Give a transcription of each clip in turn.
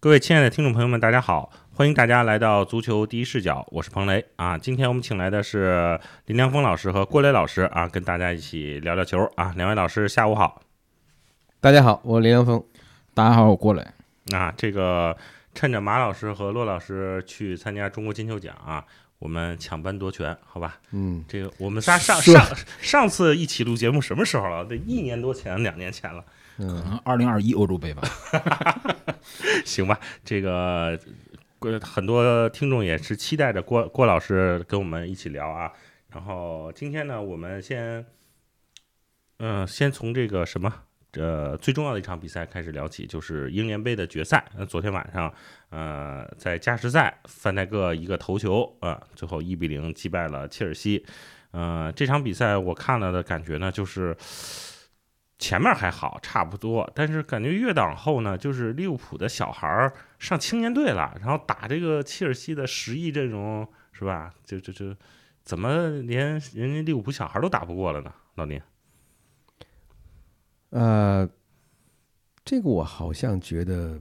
各位亲爱的听众朋友们，大家好！欢迎大家来到足球第一视角，我是彭雷啊。今天我们请来的是林良锋老师和郭磊老师啊，跟大家一起聊聊球啊。两位老师下午好。大家好，我林良锋。大家好，我郭磊。啊，这个趁着马老师和骆老师去参加中国金球奖啊，我们抢班夺权，好吧？嗯，这个我们仨上上上次一起录节目什么时候了？得一年多前，两年前了。可能二零二一欧洲杯吧，行吧，这个很多听众也是期待着郭郭老师跟我们一起聊啊。然后今天呢，我们先，嗯，先从这个什么，呃，最重要的一场比赛开始聊起，就是英联杯的决赛。那昨天晚上，呃，在加时赛，范戴克一个头球，啊，最后一比零击败了切尔西。呃，这场比赛我看了的感觉呢，就是。前面还好，差不多，但是感觉越往后呢，就是利物浦的小孩儿上青年队了，然后打这个切尔西的十亿阵容，是吧？就就就，怎么连人家利物浦小孩都打不过了呢？老林，呃，这个我好像觉得，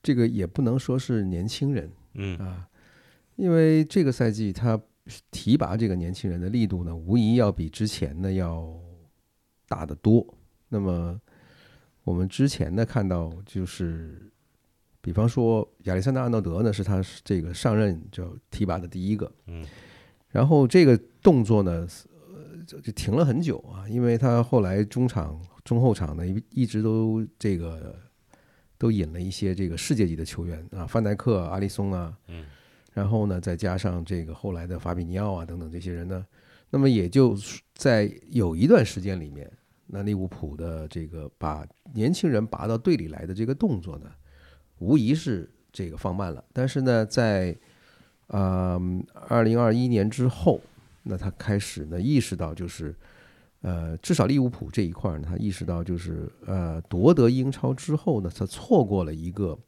这个也不能说是年轻人，嗯啊，因为这个赛季他提拔这个年轻人的力度呢，无疑要比之前呢要。大的多，那么我们之前呢看到就是，比方说亚历山大·阿诺德呢是他这个上任就提拔的第一个，嗯，然后这个动作呢呃就停了很久啊，因为他后来中场中后场呢一一直都这个都引了一些这个世界级的球员啊，范戴克、阿里松啊，嗯，然后呢再加上这个后来的法比尼奥啊等等这些人呢，那么也就在有一段时间里面。那利物浦的这个把年轻人拔到队里来的这个动作呢，无疑是这个放慢了。但是呢，在呃二零二一年之后，那他开始呢意识到，就是呃至少利物浦这一块呢，他意识到就是呃夺得英超之后呢，他错过了一个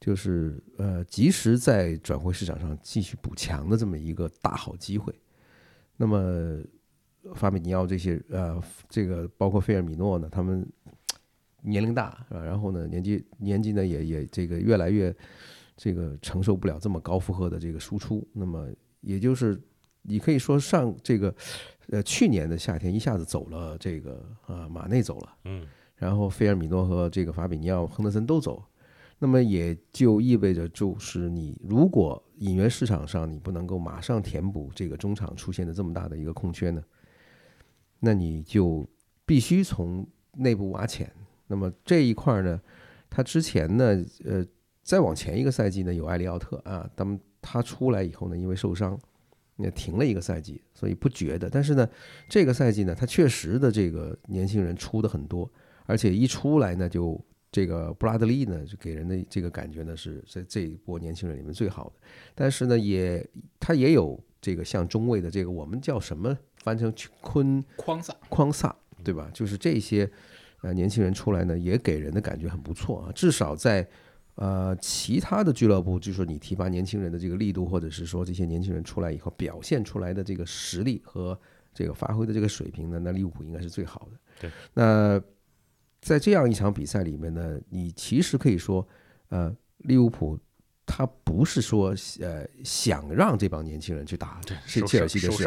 就是呃及时在转会市场上继续补强的这么一个大好机会。那么。法比尼奥这些呃，这个包括费尔米诺呢，他们年龄大啊？然后呢，年纪年纪呢也也这个越来越这个承受不了这么高负荷的这个输出。那么也就是你可以说上这个呃去年的夏天一下子走了这个啊马内走了，嗯，然后费尔米诺和这个法比尼奥、亨德森都走，那么也就意味着就是你如果引援市场上你不能够马上填补这个中场出现的这么大的一个空缺呢？那你就必须从内部挖潜。那么这一块呢，他之前呢，呃，再往前一个赛季呢，有埃利奥特啊，他们他出来以后呢，因为受伤，也停了一个赛季，所以不觉得。但是呢，这个赛季呢，他确实的这个年轻人出的很多，而且一出来呢，就这个布拉德利呢，就给人的这个感觉呢，是在这一波年轻人里面最好的。但是呢，也他也有这个像中卫的这个，我们叫什么？翻成昆匡萨，匡萨，对吧？就是这些呃年轻人出来呢，也给人的感觉很不错啊。至少在呃其他的俱乐部，就是说你提拔年轻人的这个力度，或者是说这些年轻人出来以后表现出来的这个实力和这个发挥的这个水平呢，那利物浦应该是最好的。对。那在这样一场比赛里面呢，你其实可以说，呃，利物浦。他不是说呃想让这帮年轻人去打切切尔西的事，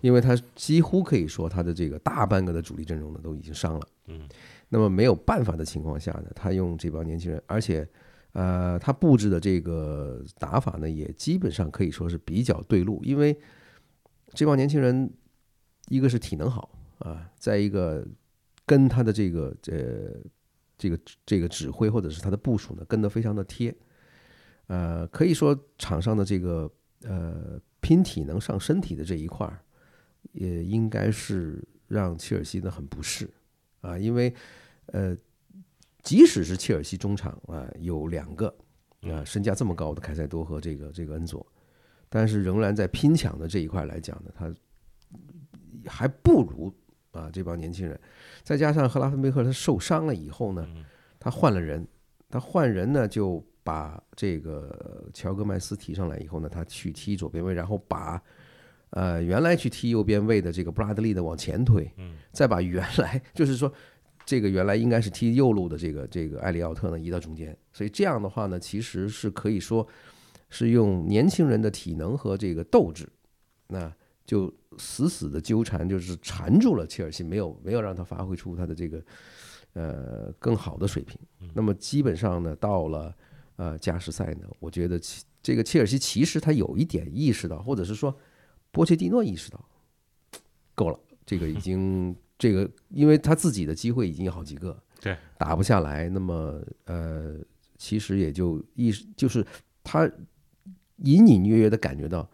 因为他几乎可以说他的这个大半个的主力阵容呢都已经伤了。嗯，那么没有办法的情况下呢，他用这帮年轻人，而且呃他布置的这个打法呢也基本上可以说是比较对路，因为这帮年轻人一个是体能好啊，再一个跟他的这个呃这个这个指挥或者是他的部署呢跟得非常的贴。呃，可以说场上的这个呃拼体能上身体的这一块儿，也应该是让切尔西呢很不适啊，因为呃，即使是切尔西中场啊有两个啊身价这么高的凯塞多和这个这个恩佐，但是仍然在拼抢的这一块来讲呢，他还不如啊这帮年轻人，再加上赫拉芬贝克他受伤了以后呢，他换了人，他换人呢就。把这个乔戈麦斯提上来以后呢，他去踢左边位，然后把呃原来去踢右边位的这个布拉德利的往前推，嗯，再把原来就是说这个原来应该是踢右路的这个这个艾利奥特呢移到中间，所以这样的话呢，其实是可以说是用年轻人的体能和这个斗志，那就死死的纠缠，就是缠住了切尔西，没有没有让他发挥出他的这个呃更好的水平。那么基本上呢，到了呃加时赛呢，我觉得其这个切尔西其实他有一点意识到，或者是说波切蒂诺意识到，够了，这个已经这个，因为他自己的机会已经有好几个，对，打不下来，那么呃，其实也就意识就是他隐隐约约的感觉到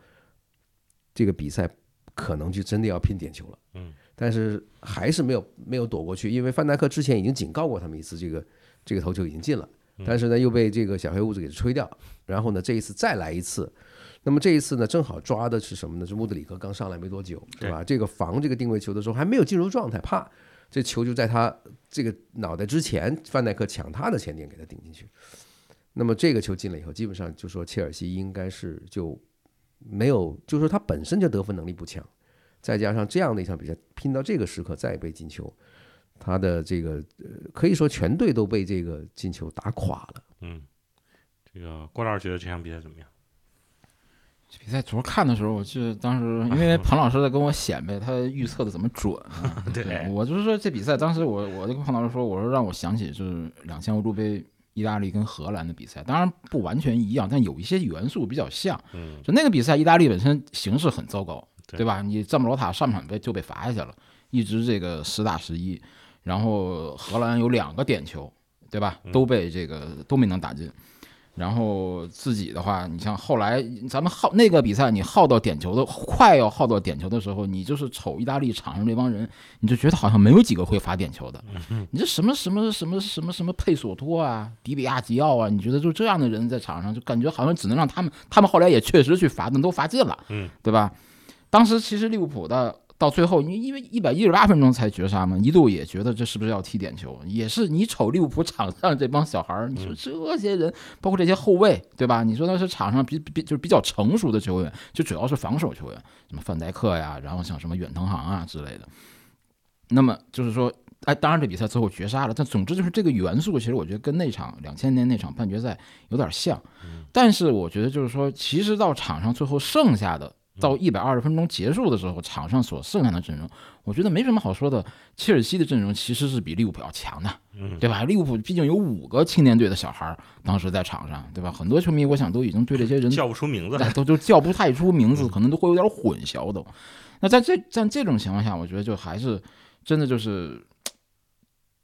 这个比赛可能就真的要拼点球了，嗯，但是还是没有没有躲过去，因为范戴克之前已经警告过他们一次，这个这个头球已经进了，但是呢又被这个小黑屋子给吹掉，然后呢这一次再来一次。那么这一次呢，正好抓的是什么呢？是穆德里克刚上来没多久，对吧？这个防这个定位球的时候还没有进入状态，啪，这球就在他这个脑袋之前，范戴克抢他的前点给他顶进去。那么这个球进了以后，基本上就说切尔西应该是就没有，就说他本身就得分能力不强，再加上这样的一场比赛拼到这个时刻再被进球，他的这个呃可以说全队都被这个进球打垮了。嗯，这个郭老师觉得这场比赛怎么样？比赛昨儿看的时候，我记得当时因为 彭老师在跟我显摆他预测的怎么准啊，对我就是说这比赛，当时我我就跟彭老师说，我说让我想起就是两千欧洲杯意大利跟荷兰的比赛，当然不完全一样，但有一些元素比较像。嗯，就那个比赛，意大利本身形势很糟糕，对对吧？你赞布罗塔上场被就被罚下去了，一直这个十打十一，然后荷兰有两个点球，对吧？都被这个都没能打进。然后自己的话，你像后来咱们耗那个比赛，你耗到点球的快要耗到点球的时候，你就是瞅意大利场上这帮人，你就觉得好像没有几个会罚点球的。你这什么什么什么什么什么佩索托啊、迪比亚吉奥啊，你觉得就这样的人在场上，就感觉好像只能让他们，他们后来也确实去罚，那都罚进了，嗯，对吧？当时其实利物浦的到最后，因因为一百一十八分钟才绝杀嘛，一度也觉得这是不是要踢点球？也是你瞅利物浦场上这帮小孩儿，你说这些人，包括这些后卫，对吧？你说那是场上比比就是比较成熟的球员，就主要是防守球员，什么范戴克呀，然后像什么远藤航啊之类的。那么就是说，哎，当然这比赛最后绝杀了，但总之就是这个元素，其实我觉得跟那场两千年那场半决赛有点像。但是我觉得就是说，其实到场上最后剩下的。到一百二十分钟结束的时候，场上所剩下的阵容，我觉得没什么好说的。切尔西的阵容其实是比利物浦要强的，对吧？利物浦毕竟有五个青年队的小孩儿当时在场上，对吧？很多球迷我想都已经对这些人叫不出名字来，都都叫不太出名字，可能都会有点混淆都。那在这在这种情况下，我觉得就还是真的就是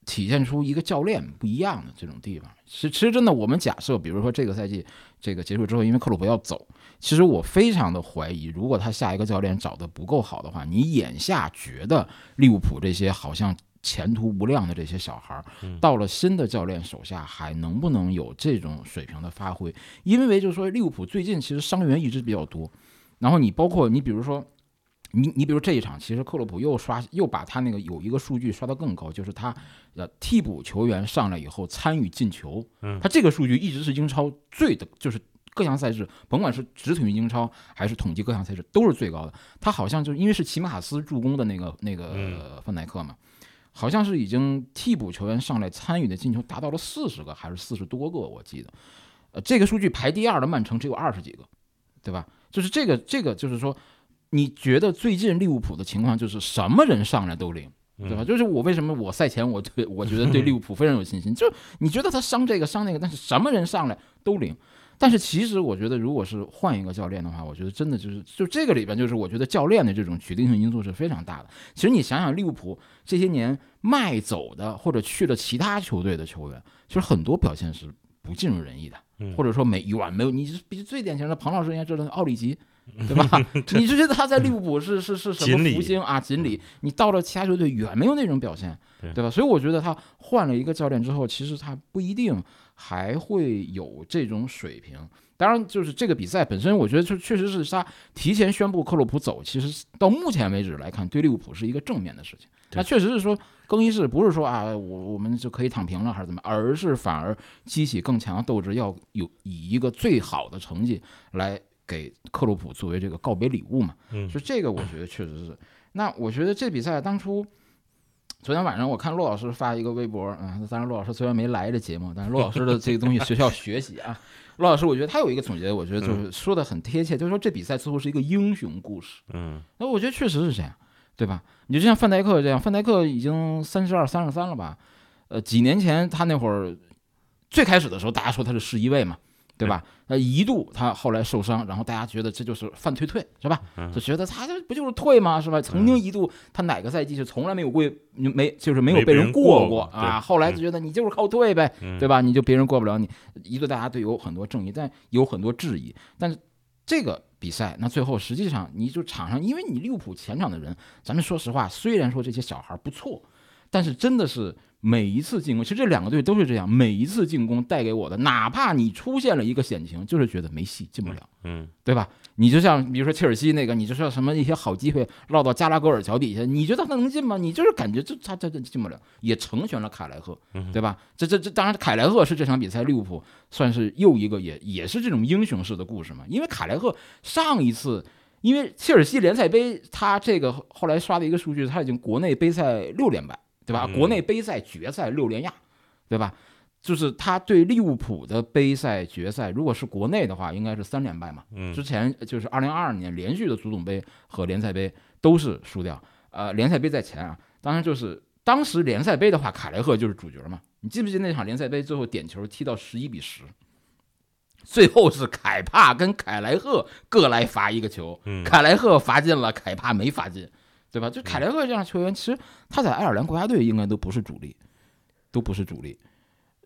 体现出一个教练不一样的这种地方。其实其实真的，我们假设，比如说这个赛季这个结束之后，因为克鲁普要走。其实我非常的怀疑，如果他下一个教练找的不够好的话，你眼下觉得利物浦这些好像前途无量的这些小孩儿，到了新的教练手下还能不能有这种水平的发挥？因为就是说利物浦最近其实伤员一直比较多，然后你包括你比如说，你你比如这一场，其实克洛普又刷又把他那个有一个数据刷得更高，就是他呃替补球员上来以后参与进球，嗯他这个数据一直是英超最的，就是。各项赛事，甭管是直统计英超还是统计各项赛事，都是最高的。他好像就因为是齐马卡斯助攻的那个那个范戴克嘛，好像是已经替补球员上来参与的进球达到了四十个还是四十多个，我记得。呃，这个数据排第二的曼城只有二十几个，对吧？就是这个这个就是说，你觉得最近利物浦的情况就是什么人上来都灵，对吧？就是我为什么我赛前我对我觉得对利物浦非常有信心，就是你觉得他伤这个伤那个，但是什么人上来都灵。但是其实我觉得，如果是换一个教练的话，我觉得真的就是就这个里边，就是我觉得教练的这种决定性因素是非常大的。其实你想想，利物浦这些年卖走的或者去了其他球队的球员，其实很多表现是不尽如人意的，或者说没远没有。你是比最典型的彭老师应该知道奥里吉，对吧？你就觉得他在利物浦是是是什么福星啊？锦鲤，你到了其他球队远没有那种表现，对吧？所以我觉得他换了一个教练之后，其实他不一定。还会有这种水平，当然就是这个比赛本身，我觉得就确实是他提前宣布克洛普走，其实到目前为止来看，对利物浦是一个正面的事情。那确实是说更衣室不是说啊，我我们就可以躺平了还是怎么，而是反而激起更强的斗志，要有以一个最好的成绩来给克洛普作为这个告别礼物嘛。嗯，就这个我觉得确实是。那我觉得这比赛当初。昨天晚上我看陆老师发一个微博啊，当然陆老师虽然没来这节目，但是陆老师的这个东西学校学习啊。陆老师，我觉得他有一个总结，我觉得就是说的很贴切，就是说这比赛似乎是一个英雄故事。嗯那我觉得确实是这样，对吧？你就像范戴克这样，范戴克已经三十二、三十三了吧？呃，几年前他那会儿最开始的时候，大家说他是十一位嘛，对吧？呃，一度他后来受伤，然后大家觉得这就是范退退，是吧？嗯就觉得他这不就是退吗？是吧？曾经一度他哪个赛季是从来没有过没就是没有被人过过过啊？后来就觉得你就是靠退呗，嗯，对吧？你就别人过不了你，一度大家对有很多正义，但有很多质疑。但是这个比赛，那最后实际上你就场上，因为你利物浦前场的人，咱们说实话，虽然说这些小孩不错，但是真的是每一次进攻，其实这两个队都是这样，每一次进攻带给我的，哪怕你出现了一个险情，就是觉得没戏，进不了。嗯对吧？你就像比如说切尔西那个，你就说什么一些好机会落到加拉格尔脚底下，你觉得他能进吗？你就是感觉这他他他进不了，也成全了凯莱赫，对吧？这这这当然，凯莱赫是这场比赛利物浦算是又一个也也是这种英雄式的故事嘛，因为凯莱赫上一次。因为切尔西联赛杯，他这个后来刷的一个数据，他已经国内杯赛六连败，对吧？嗯国内杯赛决赛六连亚，对吧？就是他对利物浦的杯赛决赛，如果是国内的话，应该是三连败嘛。嗯之前就是二零二二年连续的足总杯和联赛杯都是输掉，呃，联赛杯在前啊。当然就是当时联赛杯的话，凯莱赫就是主角嘛。你记不记得那场联赛杯最后点球踢到十一比十？最后是凯帕跟凯莱赫各来罚一个球，嗯凯莱赫罚进了，凯帕没罚进，对吧？就凯莱赫这样球员，其实他在爱尔兰国家队应该都不是主力，都不是主力。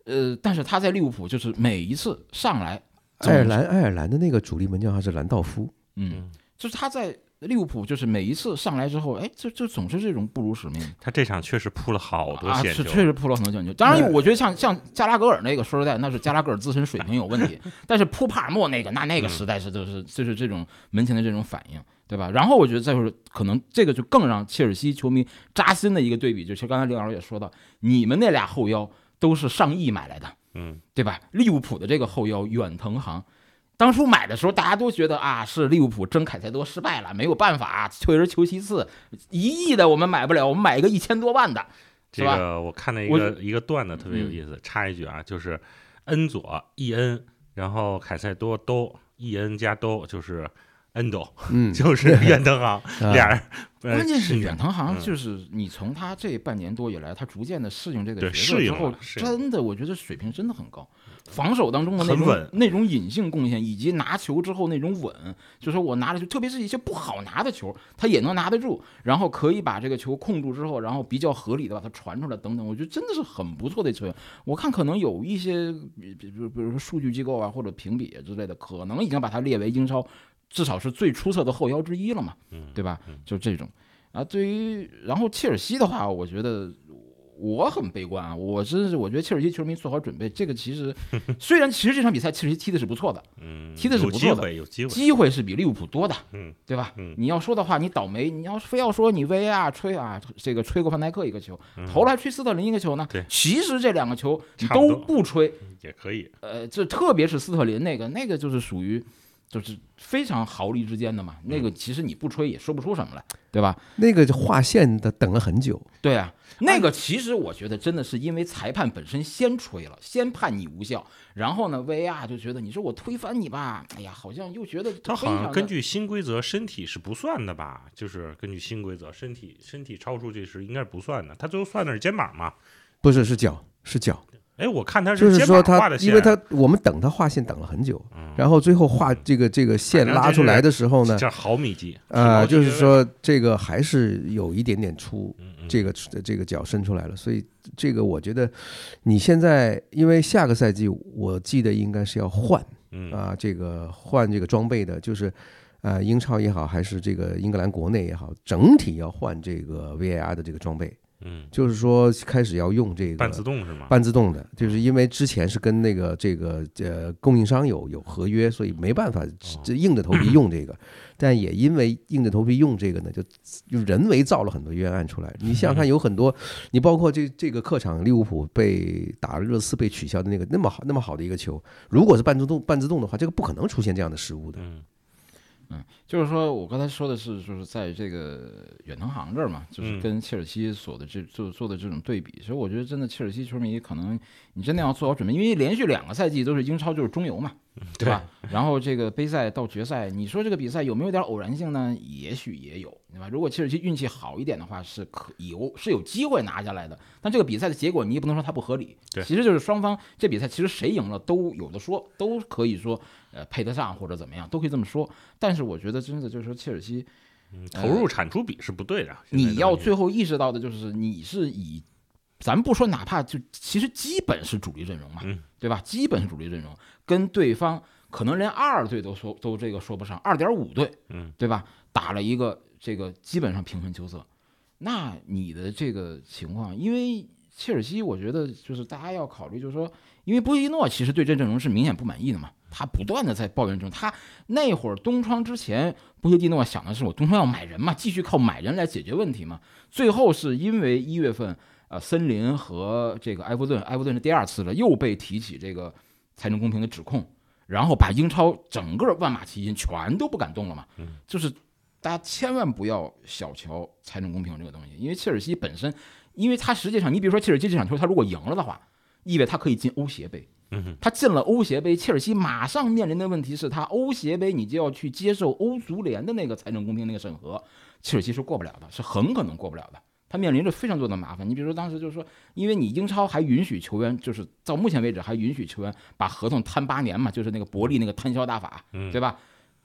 呃，但是他在利物浦就是每一次上来，爱尔兰爱尔兰的那个主力门将还是兰道夫，嗯，就是他在利物浦就是每一次上来之后，哎，就就总是这种不辱使命他这场确实扑了好多球，是确实扑了很多险球。当然，我觉得像像加拉格尔那个，说实在，那是加拉格尔自身水平有问题，但是扑帕尔默那个，那那个实在是就是就是这种门前的这种反应。对吧？然后我觉得再就是可能这个就更让切尔西球迷扎心的一个对比，就是刚才林老师也说到，你们那俩后腰都是上亿买来的，嗯对吧？利物浦的这个后腰远藤航，当初买的时候大家都觉得啊，是利物浦争凯塞多失败了，没有办法，退而求其次，一亿的我们买不了，我们买一个一千多万的，这个我看了一个一个段子特别有嗯意思，插一句啊，就是恩佐伊恩，然后凯塞多都伊恩加都就是恩斗，嗯，就是远藤航 啊俩人，呃关键是远藤航，嗯就是你从他这半年多以来，他逐渐的适应这个对角色之后真的我觉得水平真的很高。防守当中的那种那种隐性贡献，以及拿球之后那种稳，就是说我拿着球，特别是一些不好拿的球，他也能拿得住，然后可以把这个球控住之后，然后比较合理的把它传出来等等，我觉得真的是很不错的球员。我看可能有一些，比比如比如说数据机构啊或者评比之类的，可能已经把他列为英超至少是最出色的后腰之一了嘛，嗯对吧？就这种啊，对于然后切尔西的话，我觉得。我很悲观啊！我真是我觉得切尔西球迷做好准备。这个其实虽然其实这场比赛切尔西踢的是不错的，嗯，踢的是不错的会，有机会，机会是比利物浦多的，嗯，对吧？嗯你要说的话，你倒霉，你要非要说你 VAR 吹啊，这个吹过范戴克一个球，投来吹斯特林一个球呢，其实这两个球你都不吹，也可以，呃，这特别是斯特林那个，那个就是属于就是非常毫厘之间的嘛，那个其实你不吹也说不出什么来，对吧？那个划线的等了很久，对啊，那个其实我觉得真的是因为裁判本身先吹了，先判你无效，然后呢，VAR 就觉得你说我推翻你吧，哎呀，好像又觉得他好像根据新规则，身体是不算的吧？就是根据新规则，身体身体超出这是应该是不算的，他最后算的是肩膀嘛？不是是脚是脚，哎，我看他就是说他因为他我们等他画线等了很久，嗯然后最后画这个这个线拉出来的时候呢，这毫米级，呃，就是说这个还是有一点点粗这个这个脚伸出来了，所以这个我觉得你现在因为下个赛季我记得应该是要换嗯啊，这个换这个装备的，就是呃英超也好，还是这个英格兰国内也好，整体要换这个 VAR 的这个装备，嗯，就是说开始要用这个半自动是吗？半自动的，就是因为之前是跟那个这个呃供应商有有合约，所以没办法这硬着头皮用这个。但也因为硬着头皮用这个呢，就就人为造了很多冤案出来。你 想想看，有很多，你包括这这个客场利物浦被打热刺被取消的那个那么好那么好的一个球，如果是半自动半自动的话，这个不可能出现这样的失误的。嗯，就是说我刚才说的是，就是在这个远藤航这儿嘛，就是嗯跟切尔西所的这做做的这种对比。其实我觉得真的切尔西球迷可能你真的要做好准备，因为连续两个赛季都是英超就是中游嘛，对吧？然后这个杯赛到决赛，你说这个比赛有没有点偶然性呢？也许也有，对吧？如果切尔西运气好一点的话，是可有是有机会拿下来的。但这个比赛的结果你也不能说它不合理，对其实就是双方这比赛其实谁赢了都有的说，都可以说呃配得上或者怎么样，都可以这么说。但是我觉得真的就是说切尔西。嗯投入产出比是不对的。你要最后意识到的就是，你是以，咱不说，哪怕就其实基本是主力阵容嘛，嗯对吧？基本是主力阵容，跟对方可能连二队都说都这个说不上，二点五队，嗯，对吧？打了一个这个基本上平分秋色，那你的这个情况，因为切尔西，我觉得就是大家要考虑，就是说，因为波伊诺其实对这阵容是明显不满意的嘛，他不断的在抱怨中，他那会儿东窗之前，波切蒂诺想的是我东窗要买人嘛，继续靠买人来解决问题嘛。最后是因为一月份，呃，森林和这个埃弗顿，埃弗顿是第二次了，又被提起这个财政公平的指控，然后把英超整个万马齐喑全都不敢动了嘛。就是大家千万不要小瞧财政公平这个东西，因为切尔西本身，因为他实际上，你比如说切尔西这场球，他如果赢了的话，意味他可以进欧协杯。他进了欧协杯，切尔西马上面临的问题是他欧协杯你就要去接受欧足联的那个财政公平那个审核，切尔西是过不了的，是很可能过不了的。他面临着非常多的麻烦。你比如说当时就是说，因为你英超还允许球员，就是到目前为止还允许球员把合同摊八年嘛，就是那个伯利那个摊销大法，对吧？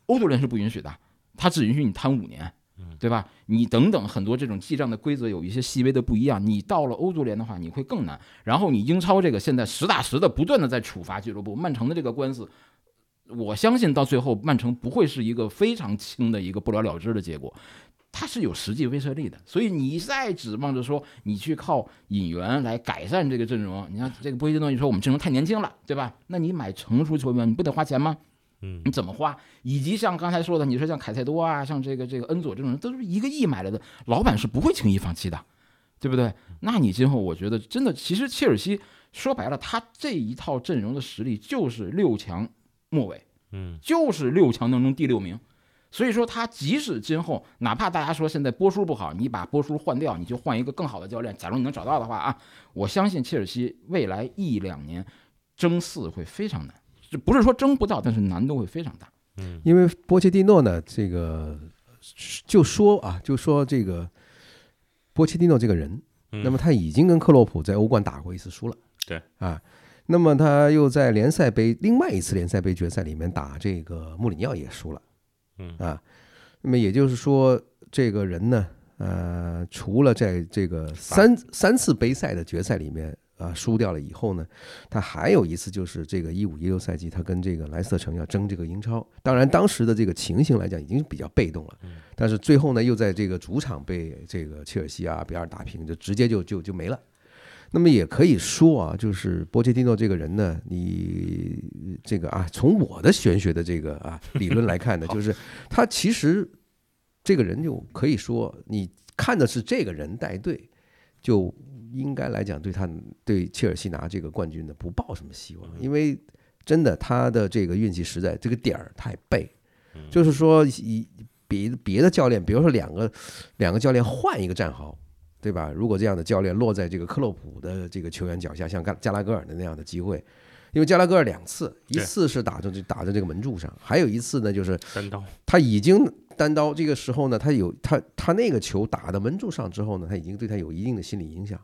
欧足联是不允许的，他只允许你摊五年。对吧？你等等很多这种记账的规则有一些细微的不一样。你到了欧足联的话，你会更难。然后你英超这个现在实打实的不断的在处罚俱乐部，曼城的这个官司，我相信到最后曼城不会是一个非常轻的一个不了了之的结果，它是有实际威慑力的。所以你再指望着说你去靠引援来改善这个阵容，你看这个波切蒂诺，你说我们阵容太年轻了，对吧？那你买成熟球员，你不得花钱吗？嗯你怎么花？以及像刚才说的，你说像凯塞多啊，像这个这个恩佐这种人，都是一个亿买来的，老板是不会轻易放弃的，对不对？那你今后我觉得真的，其实切尔西说白了，他这一套阵容的实力就是六强末尾，嗯，就是六强当中第六名。所以说，他即使今后哪怕大家说现在波叔不好，你把波叔换掉，你就换一个更好的教练，假如你能找到的话啊，我相信切尔西未来一两年争四会非常难，这不是说争不到，但是难度会非常大。嗯。因为波切蒂诺呢，这个就说啊，就说这个波切蒂诺这个人，嗯。那么他已经跟克洛普在欧冠打过一次输了，对。啊，那么他又在联赛杯另外一次联赛杯决赛里面打这个穆里尼奥也输了，嗯。啊，那么也就是说，这个人呢，呃，除了在这个三三次杯赛的决赛里面啊输掉了以后呢，他还有一次就是这个一五一六赛季，他跟这个莱斯特城要争这个英超。当然，当时的这个情形来讲已经比较被动了，但是最后呢，又在这个主场被这个切尔西啊比尔打平，就直接就就就没了。那么也可以说啊，就是波切蒂诺这个人呢，你这个啊，从我的玄学的这个啊理论来看呢，就是他其实这个人就可以说，你看的是这个人带队，就应该来讲对他对切尔西拿这个冠军的不抱什么希望，因为真的他的这个运气实在这个点儿太背，就是说以别别的教练，比如说两个两个教练换一个战壕。对吧？如果这样的教练落在这个克洛普的这个球员脚下，像加加拉格尔的那样的机会，因为加拉戈尔两次，一次是打在这打在这个门柱上，还有一次呢就是单刀，他已经单刀，这个时候呢，他有他他那个球打到门柱上之后呢，他已经对他有一定的心理影响。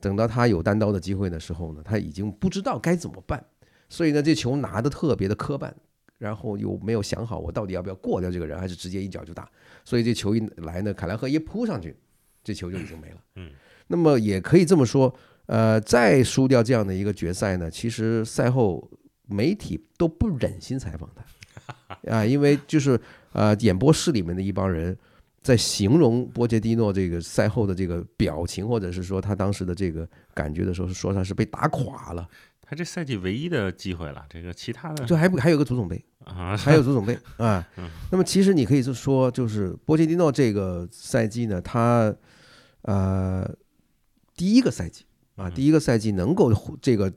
等到他有单刀的机会的时候呢，他已经不知道该怎么办，所以呢，这球拿的特别的磕绊，然后又没有想好我到底要不要过掉这个人，还是直接一脚就打。所以这球一来呢，凯莱赫一扑上去，这球就已经没了。嗯，那么也可以这么说，呃，再输掉这样的一个决赛呢，其实赛后媒体都不忍心采访他 啊，因为就是呃，演播室里面的一帮人在形容波切蒂诺这个赛后的这个表情，或者是说他当时的这个感觉的时候，说他是被打垮了。他这赛季唯一的机会了，这个其他的就还不还有个足总杯，啊，还有足总杯啊。那么其实你可以就说，就是波切蒂诺这个赛季呢，他呃第一个赛季啊，第一个赛季能够这个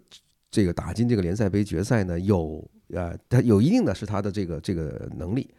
这个打进这个联赛杯决赛呢，有啊他有一定的是他的这个这个能力。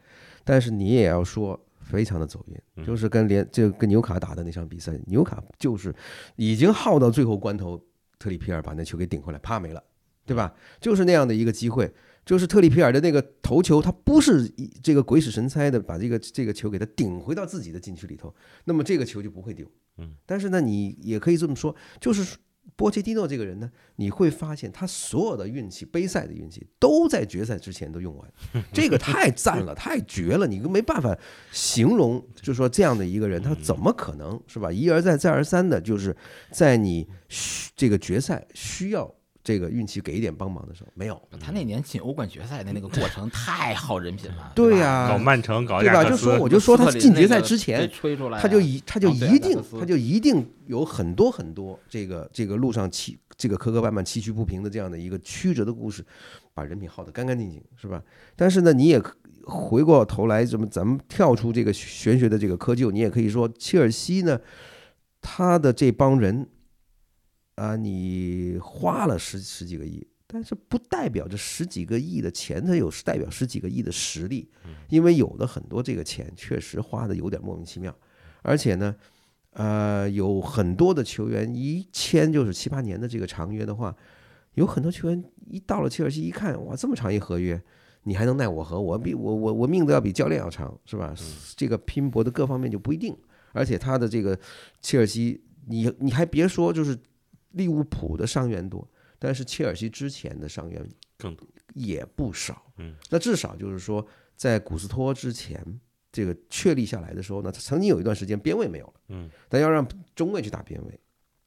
但是你也要说非常的走运，嗯就是跟联这个跟纽卡打的那场比赛，纽卡就是已经耗到最后关头，特里皮尔把那球给顶回来，啪没了，对吧？就是那样的一个机会。就是特里皮尔的那个头球，他不是一这个鬼使神差的把这个这个球给他顶回到自己的禁区里头，那么这个球就不会丢。嗯，但是呢，你也可以这么说，就是波切蒂诺这个人呢，你会发现他所有的运气，杯赛的运气都在决赛之前都用完，这个太赞了，太绝了，你都没办法形容，就是说这样的一个人，他怎么可能是吧？一而再，再而三的，就是在你需这个决赛需要这个运气给一点帮忙的时候，没有。他那年进欧冠决赛的那个过程太耗人品了，对吧呀、搞曼城，搞对吧？就说，我就说他进决赛之前，吹出来啊，他就一他就一定他就一定有很多很多这个这个路上崎这个磕磕绊绊崎岖不平的这样的一个曲折的故事，把人品耗得干干净净，是吧？但是呢，你也回过头来，怎么咱们跳出这个玄学的这个窠臼，你也可以说，切尔西呢，他的这帮人啊，你花了十十几个亿。但是不代表这十几个亿的钱，它有代表十几个亿的实力，因为有的很多这个钱确实花的有点莫名其妙，而且呢，呃，有很多的球员一签就是七八年的这个长约的话，有很多球员一到了切尔西一看，哇，这么长一合约，你还能奈我何？我比我我我命都要比教练要长，是吧？这个拼搏的各方面就不一定，而且他的这个切尔西，你你还别说，就是利物浦的伤员多，但是切尔西之前的伤员更多也不少。嗯，那至少就是说，在古斯托之前，这个确立下来的时候呢，他曾经有一段时间边位没有了，嗯，但要让中卫去打边位，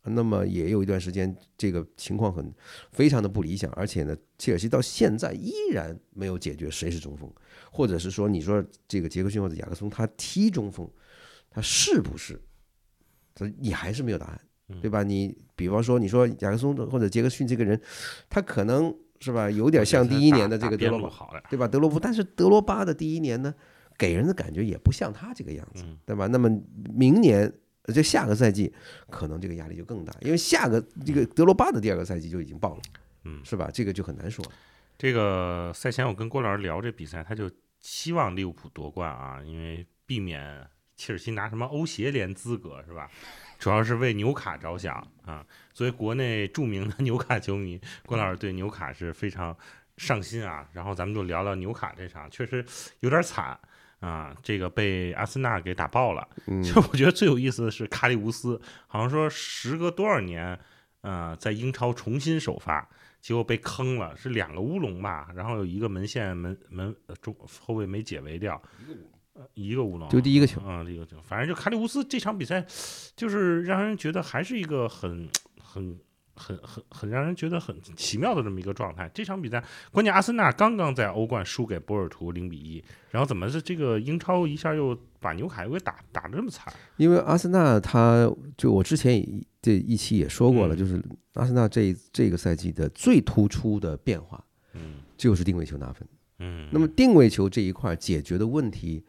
那么也有一段时间这个情况很非常的不理想，而且呢，切尔西到现在依然没有解决谁是中锋，或者是说你说这个杰克逊或者雅克松他踢中锋，他是不是？他你还是没有答案，对吧？你比方说，你说雅克松或者杰克逊这个人，他可能是吧，有点像第一年的这个德罗巴，好的，对吧？德罗布，但是德罗巴的第一年呢，给人的感觉也不像他这个样子，对吧？那么明年。这下个赛季可能这个压力就更大，因为下个这个德罗巴的第二个赛季就已经爆了，嗯，是吧？这个就很难说。这个赛前我跟郭老师聊这比赛，他就希望利物浦夺冠啊，因为避免切尔西拿什么欧协联资格是吧？主要是为纽卡着想啊。作为国内著名的纽卡球迷，郭老师对纽卡是非常上心啊。然后咱们就聊聊纽卡这场，确实有点惨啊，这个被阿森纳给打爆了。其实我觉得最有意思的是卡里乌斯，好像说时隔多少年，呃，在英超重新首发，结果被坑了，是两个乌龙吧，然后有一个门线门门呃中后卫没解围掉，呃一个乌龙，就第一个球，嗯，一个球反正就卡里乌斯这场比赛，就是让人觉得还是一个很很。很很很让人觉得很奇妙的这么一个状态。这场比赛，关键阿森纳刚刚在欧冠输给波尔图零比一，然后怎么是这个英超一下又把纽卡又给打打得这么惨？因为阿森纳他就我之前也这一期也说过了，嗯就是阿森纳这这个赛季的最突出的变化嗯就是定位球拿分。嗯，那么定位球这一块解决的问题，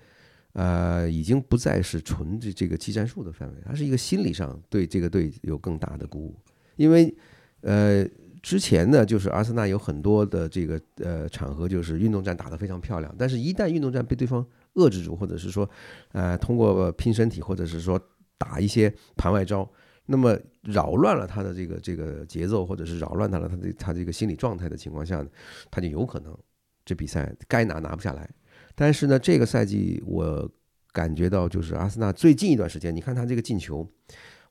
呃，已经不再是纯这这个技战术的范围，它是一个心理上对这个队有更大的鼓舞。因为呃，之前呢，就是阿森纳有很多的这个呃场合，就是运动战打得非常漂亮，但是一旦运动战被对方遏制住，或者是说呃通过拼身体，或者是说打一些盘外招，那么扰乱了他的这个这个节奏，或者是扰乱他了他的他这个心理状态的情况下呢，他就有可能这比赛该拿拿不下来。但是呢，这个赛季我感觉到就是阿森纳最近一段时间，你看他这个进球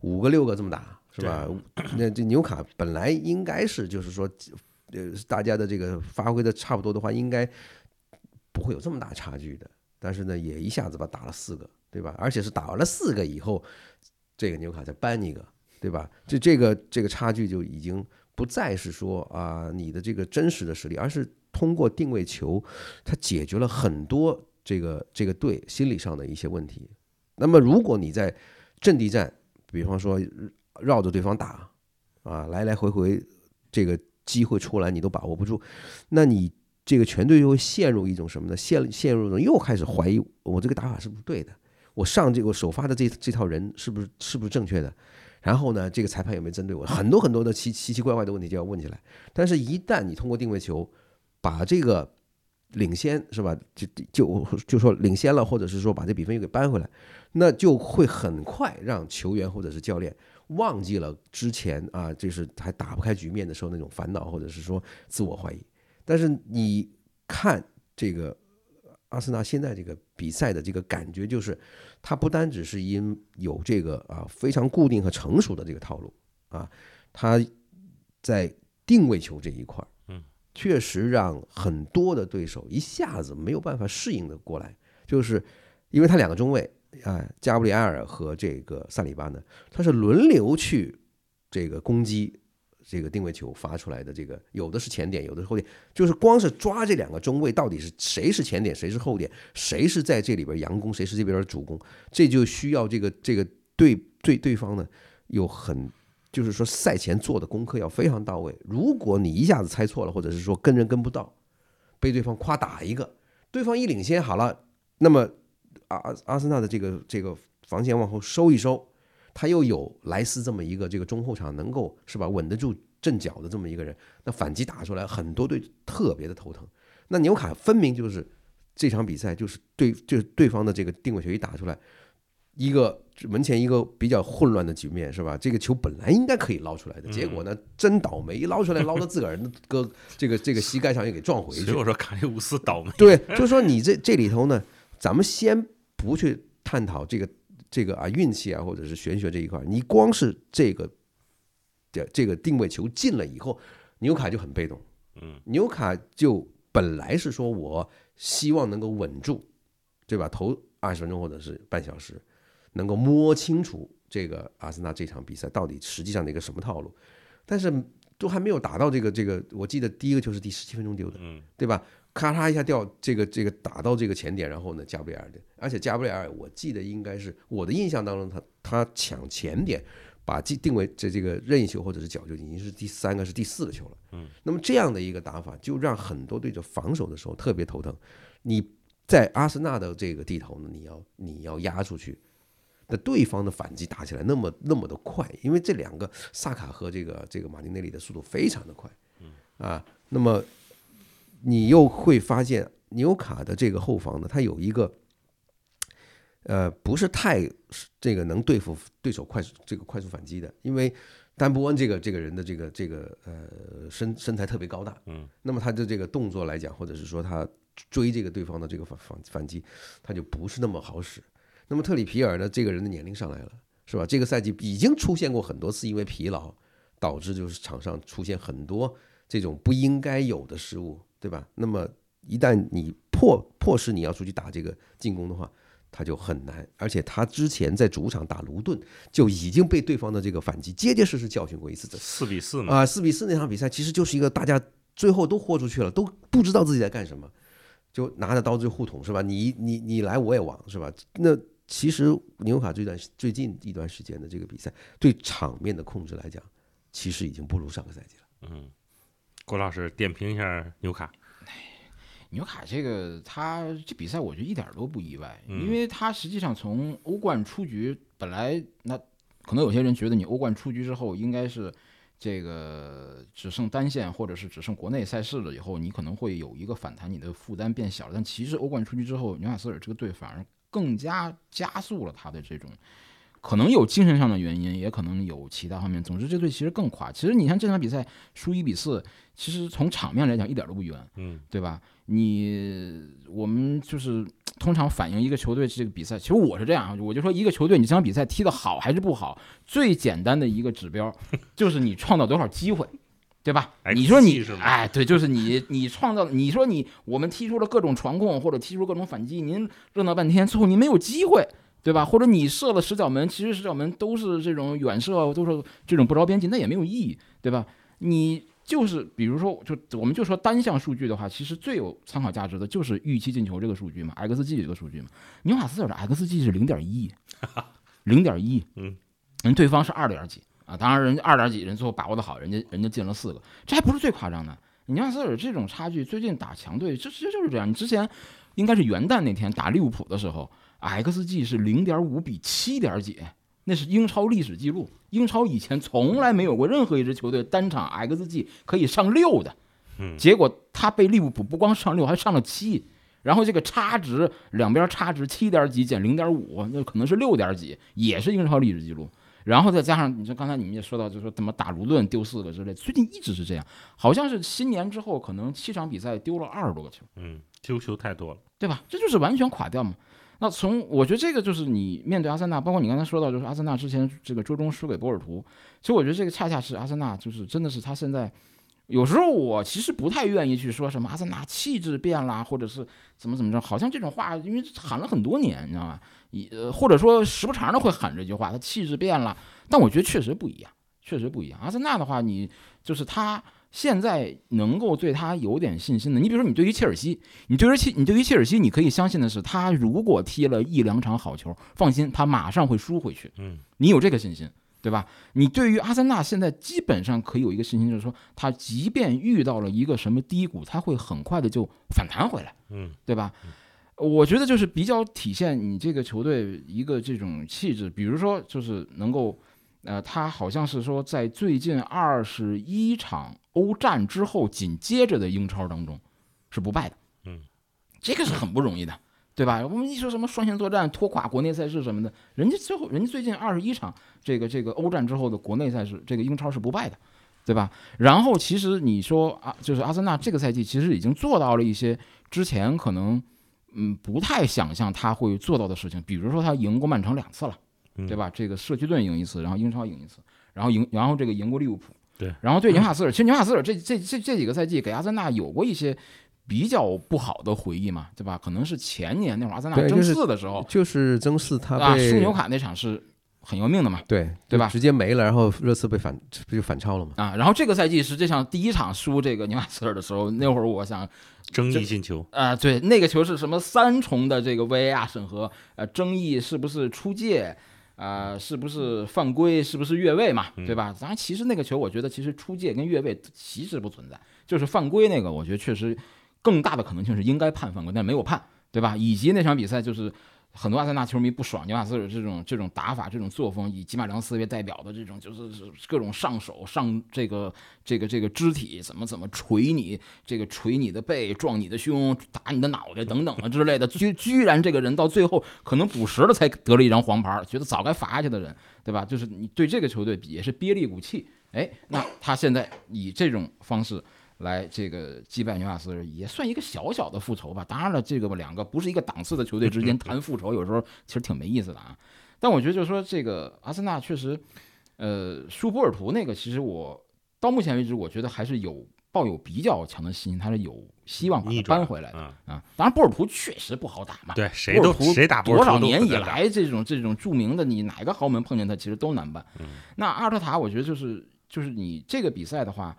五个六个这么打是吧？那这纽卡本来应该是就是说，呃，大家的这个发挥的差不多的话，应该不会有这么大差距的。但是呢，也一下子吧打了四个，对吧？而且是打完了四个以后，这个纽卡再扳一个，对吧？就这个这个差距就已经不再是说啊你的这个真实的实力，而是通过定位球，它解决了很多这个这个队心理上的一些问题。那么如果你在阵地战，比方说绕着对方打啊，来来回回这个机会出来你都把握不住，那你这个全队就会陷入一种什么呢？陷陷入一种又开始怀疑我这个打法是不是对的，我上这个首发的这这套人是不是是不是正确的？然后呢，这个裁判有没有针对我？很多很多的奇奇奇怪怪的问题就要问起来。但是，一旦你通过定位球把这个领先是吧？就就就说领先了，或者是说把这比分又给扳回来，那就会很快让球员或者是教练忘记了之前啊，就是还打不开局面的时候那种烦恼，或者是说自我怀疑。但是你看这个阿森纳现在这个比赛的这个感觉，就是他不单只是因有这个啊非常固定和成熟的这个套路啊，他在定位球这一块儿，确实让很多的对手一下子没有办法适应的过来，就是因为他两个中卫啊，加布里埃尔和这个萨里巴呢，他是轮流去这个攻击这个定位球发出来的这个，有的是前点，有的是后点，就是光是抓这两个中卫到底是谁是前点，谁是后点，谁是在这里边佯攻，谁是这边的主攻，这就需要这个这个对对对方呢有很。就是说，赛前做的功课要非常到位。如果你一下子猜错了，或者是说跟人跟不到，被对方夸打一个，对方一领先好了，那么阿阿阿森纳的这个这个防线往后收一收，他又有莱斯这么一个这个中后场能够是吧稳得住阵脚的这么一个人，那反击打出来，很多队特别的头疼。那纽卡分明就是这场比赛就是对就是对方的这个定位球一打出来。一个门前一个比较混乱的局面是吧？这个球本来应该可以捞出来的，结果呢，真倒霉，一捞出来捞到自个儿搁这个这个膝盖上又给撞回去。所以我说卡利乌斯倒霉。对，就是说你这这里头呢，咱们先不去探讨这个这个啊运气啊或者是玄学这一块，你光是这个这这个定位球进了以后，纽卡就很被动。嗯，纽卡就本来是说我希望能够稳住，对吧？投二十分钟或者是半小时。能够摸清楚这个阿森纳这场比赛到底实际上的一个什么套路，但是都还没有打到这个这个，我记得第一个球是第十七分钟丢的，嗯，对吧？咔嚓一下掉这个这个打到这个前点，然后呢加布里尔的，而且加布里尔我记得应该是我的印象当中，他他抢前点把定定位这这个任意球或者是角球已经是第三个是第四个球了，嗯，那么这样的一个打法就让很多对手防守的时候特别头疼。你在阿森纳的这个地头呢，你要你要压出去。那对方的反击打起来那么那么的快，因为这两个萨卡和这个这个马丁内利的速度非常的快，啊，那么你又会发现纽卡的这个后防呢，他有一个呃不是太这个能对付对手快速这个快速反击的，因为丹布恩这个这个人的这个这个呃身身材特别高大，嗯，那么他的这个动作来讲，或者是说他追这个对方的这个反反反击，他就不是那么好使。那么特里皮尔呢？这个人的年龄上来了，是吧？这个赛季已经出现过很多次，因为疲劳导致就是场上出现很多这种不应该有的失误，对吧？那么一旦你迫迫使你要出去打这个进攻的话，他就很难。而且他之前在主场打卢顿就已经被对方的这个反击结结实实教训过一次。四比四嘛，啊，四比四那场比赛其实就是一个大家最后都豁出去了，都不知道自己在干什么，就拿着刀子就互捅，是吧？你你你来我也往，是吧？那。其实纽卡最段最近一段时间的这个比赛，对场面的控制来讲，其实已经不如上个赛季了。嗯，郭老师点评一下纽卡。纽卡这个他这比赛，我觉得一点都不意外，因为他实际上从欧冠出局，本来那可能有些人觉得你欧冠出局之后，应该是这个只剩单线或者是只剩国内赛事了，以后你可能会有一个反弹，你的负担变小了。但其实欧冠出局之后，纽卡斯尔这个队反而。更加加速了他的这种，可能有精神上的原因，也可能有其他方面。总之，这队其实更垮。其实你像这场比赛输一比四，其实从场面来讲一点都不冤，嗯，对吧？你我们就是通常反映一个球队这个比赛，其实我是这样，我就说一个球队你这场比赛踢得好还是不好，最简单的一个指标就是你创造多少机会。对吧？你说你哎，对，就是你，你创造，你说你，我们踢出了各种传控或者踢出各种反击，您热闹半天，最后您没有机会，对吧？或者你射了十脚门，其实十脚门都是这种远射，都是这种不着边际，那也没有意义，对吧？你就是比如说，就我们就说单项数据的话，其实最有参考价值的就是预期进球这个数据嘛，xg 这个数据嘛。纽卡斯尔的 xg 是零点一，零点一，嗯，人对方是二点几。啊，当然，人家二点几人最后把握的好，人家人家进了四个，这还不是最夸张的。你像这种差距，最近打强队，这这就是这样。你之前应该是元旦那天打利物浦的时候，xg 是零点五比七点几，那是英超历史记录。英超以前从来没有过任何一支球队单场 xg 可以上六的，嗯结果他被利物浦不光上六，还上了七，然后这个差值两边差值七点几减零点五，那可能是六点几，也是英超历史记录。然后再加上你说刚才你们也说到，就是说怎么打卢顿丢四个之类，最近一直是这样，好像是新年之后可能七场比赛丢了二十多个球。嗯，丢球太多了。对吧？这就是完全垮掉嘛。那从我觉得这个就是你面对阿森纳，包括你刚才说到，就是阿森纳之前这个周中输给波尔图，其实我觉得这个恰恰是阿森纳，就是真的是他现在有时候我其实不太愿意去说什么阿森纳气质变啦，或者是怎么怎么着，好像这种话因为喊了很多年，你知道吗？一呃或者说时不常的会喊这句话，他气质变了，但我觉得确实不一样，确实不一样。阿森纳的话，你就是他。现在能够对他有点信心的，你比如说，你对于切尔西，你对于切，你对于切尔西，你可以相信的是，他如果踢了一两场好球，放心，他马上会输回去。嗯，你有这个信心，对吧？你对于阿森纳现在基本上可以有一个信心，就是说，他即便遇到了一个什么低谷，他会很快的就反弹回来。嗯，对吧？我觉得就是比较体现你这个球队一个这种气质，比如说就是能够。呃，他好像是说，在最近二十一场欧战之后，紧接着的英超当中是不败的。嗯，这个是很不容易的，对吧？我们一说什么双线作战、拖垮国内赛事什么的，人家最后人家最近二十一场这个这个欧战之后的国内赛事，这个英超是不败的，对吧？然后其实你说啊，就是阿森纳这个赛季其实已经做到了一些之前可能嗯不太想象他会做到的事情，比如说他赢过曼城两次了。对吧？这个社区盾赢一次，然后英超赢一次，然后赢，然后这个赢过利物浦。对，然后对 纽卡斯尔，其实纽卡斯尔这这这这几个赛季给阿森纳有过一些比较不好的回忆嘛，对吧？可能是前年那会儿阿森纳争四的时候，就是争四他啊输纽卡那场是很要命的嘛，对对吧？直接没了，然后热刺被反不就反超了嘛？啊，然后这个赛季实际上第一场输这个纽卡斯尔的时候，那会儿我想。争议进球啊，对，那个球是什么三重的这个 VAR 审核，呃，争议是不是出界？啊，是不是犯规？是不是越位嘛？对吧？当然，其实那个球，我觉得其实出界跟越位其实不存在，就是犯规那个，我觉得确实更大的可能性是应该判犯规，但没有判，对吧？以及那场比赛就是。很多阿森纳球迷不爽纽卡斯尔这种这种打法、这种作风，以吉马良斯为代表的这种，就是各种上手、上这个这个这个肢体，怎么怎么捶你，这个捶你的背、撞你的胸、打你的脑袋等等啊之类的。居居然这个人到最后可能补时了才得了一张黄牌，觉得早该罚下去的人，对吧？就是你对这个球队也是憋了一股气。哎，那他现在以这种方式。来这个击败纽卡斯尔也算一个小小的复仇吧。当然了，这个两个不是一个档次的球队之间谈复仇，有时候其实挺没意思的啊。但我觉得就是说，这个阿森纳确实，呃，输波尔图那个，其实我到目前为止，我觉得还是有抱有比较强的信心，他是有希望把它扳回来的啊。当然，波尔图确实不好打嘛。对，谁都谁打多少年以来，这种这种著名的，你哪个豪门碰见他，其实都难办。那阿尔特塔，我觉得就是就是你这个比赛的话。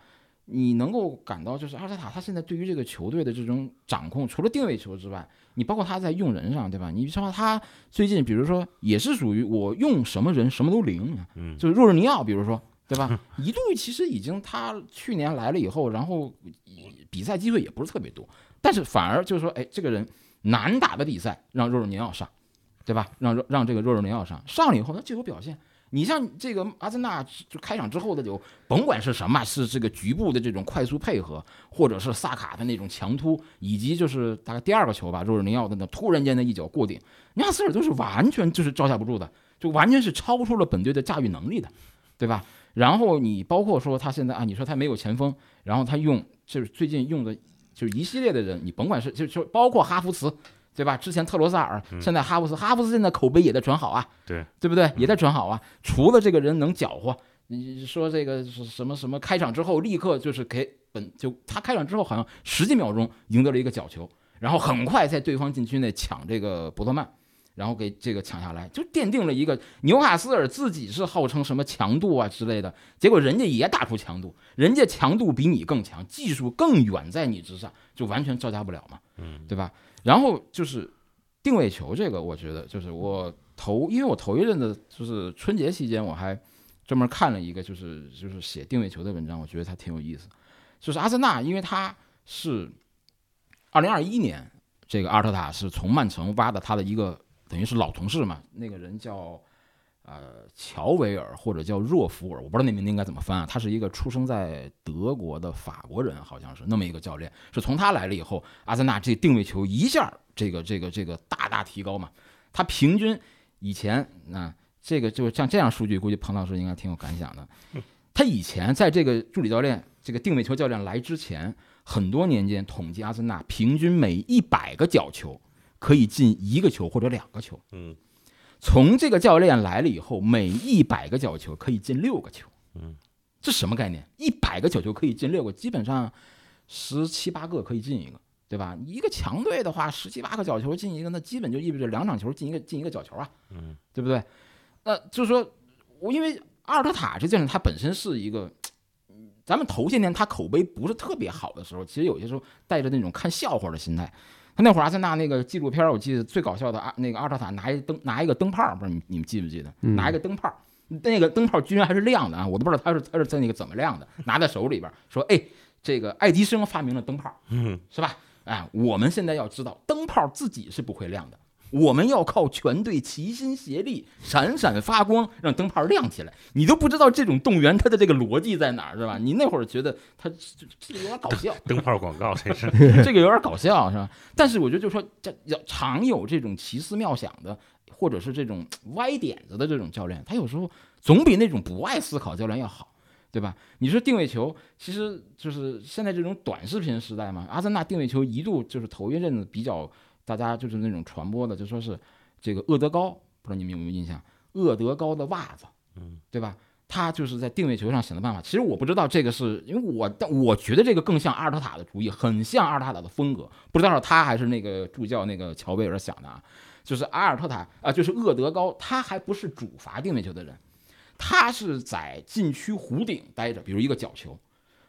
你能够感到，就是阿尔特塔他现在对于这个球队的这种掌控，除了定位球之外，你包括他在用人上，对吧？你说他最近，比如说也是属于我用什么人什么都灵，嗯，就是若日尼奥，比如说，对吧？一度其实已经他去年来了以后，然后比赛机会也不是特别多，但是反而就是说，哎，这个人难打的比赛让若日尼奥上，对吧？让让这个若日尼奥上，上了以后他就有表现。你像这个阿森纳就开场之后的就甭管是什么，是这个局部的这种快速配合，或者是萨卡的那种强突，以及就是大概第二个球吧，若尔尼奥的那突然间的一脚过顶，尼亚斯尔都是完全就是招架不住的，就完全是超出了本队的驾驭能力的，对吧？然后你包括说他现在啊，你说他没有前锋，然后他用就是最近用的就是一系列的人，你甭管是就就包括哈弗茨。对吧？之前特罗萨尔，现在哈弗斯，哈弗斯现在口碑也在转好啊，对对不对？也在转好啊。除了这个人能搅和，你说这个是什么什么？开场之后立刻就是给本就他开场之后好像十几秒钟赢得了一个角球，然后很快在对方禁区内抢这个伯特曼，然后给这个抢下来，就奠定了一个纽卡斯尔自己是号称什么强度啊之类的，结果人家也打出强度，人家强度比你更强，技术更远在你之上，就完全招架不了嘛，嗯，对吧？然后就是定位球这个，我觉得就是我头，因为我头一阵子就是春节期间，我还专门看了一个就是就是写定位球的文章，我觉得它挺有意思。就是阿森纳，因为他是二零二一年这个阿尔特塔是从曼城挖的他的一个等于是老同事嘛，那个人叫呃乔维尔或者叫若福尔，我不知道那名字应该怎么翻啊。他是一个出生在德国的法国人，好像是那么一个教练。是从他来了以后，阿森纳这定位球一下这个这个这个大大提高嘛。他平均以前那这个就像这样数据，估计彭老师应该挺有感想的。他以前在这个助理教练、这个定位球教练来之前，很多年间统计阿森纳平均每一百个角球可以进一个球或者两个球。嗯从这个教练来了以后，每一百个角球可以进六个球。嗯，这什么概念？一百个角球可以进六个，基本上十七八个可以进一个，对吧？一个强队的话，十七八个角球进一个，那基本就意味着两场球进一个进一个角球啊，嗯，对不对？那就是说，我因为阿尔特塔这教练他本身是一个。咱们头些年他口碑不是特别好的时候，其实有些时候带着那种看笑话的心态。他那会儿阿森纳那个纪录片，我记得最搞笑的啊，那个阿扎塔拿一灯拿一个灯泡，不知道你你们记不记得？拿一个灯泡，那个灯泡居然还是亮的啊！我都不知道他是他是在那个怎么亮的，拿在手里边说：“哎，这个爱迪生发明了灯泡，嗯，是吧？哎，我们现在要知道，灯泡自己是不会亮的。”我们要靠全队齐心协力，闪闪发光，让灯泡亮起来。你都不知道这种动员它的这个逻辑在哪儿，是吧？你那会儿觉得它这这个有点搞笑，灯泡广告这是，这个有点搞笑，是吧？但是我觉得，就是说，这要常有这种奇思妙想的，或者是这种歪点子的这种教练，他有时候总比那种不爱思考教练要好，对吧？你说定位球，其实就是现在这种短视频时代嘛。阿森纳定位球一度就是头一阵子比较。大家就是那种传播的，就说是这个厄德高，不知道你们有没有印象？厄德高的袜子，嗯，对吧？他就是在定位球上想的办法。其实我不知道这个是因为我，但我觉得这个更像阿尔特塔的主意，很像阿尔特塔的风格。不知道是他还是那个助教那个乔贝尔想的啊？就是阿尔特塔啊，就是厄德高，他还不是主罚定位球的人，他是在禁区弧顶待着，比如一个角球，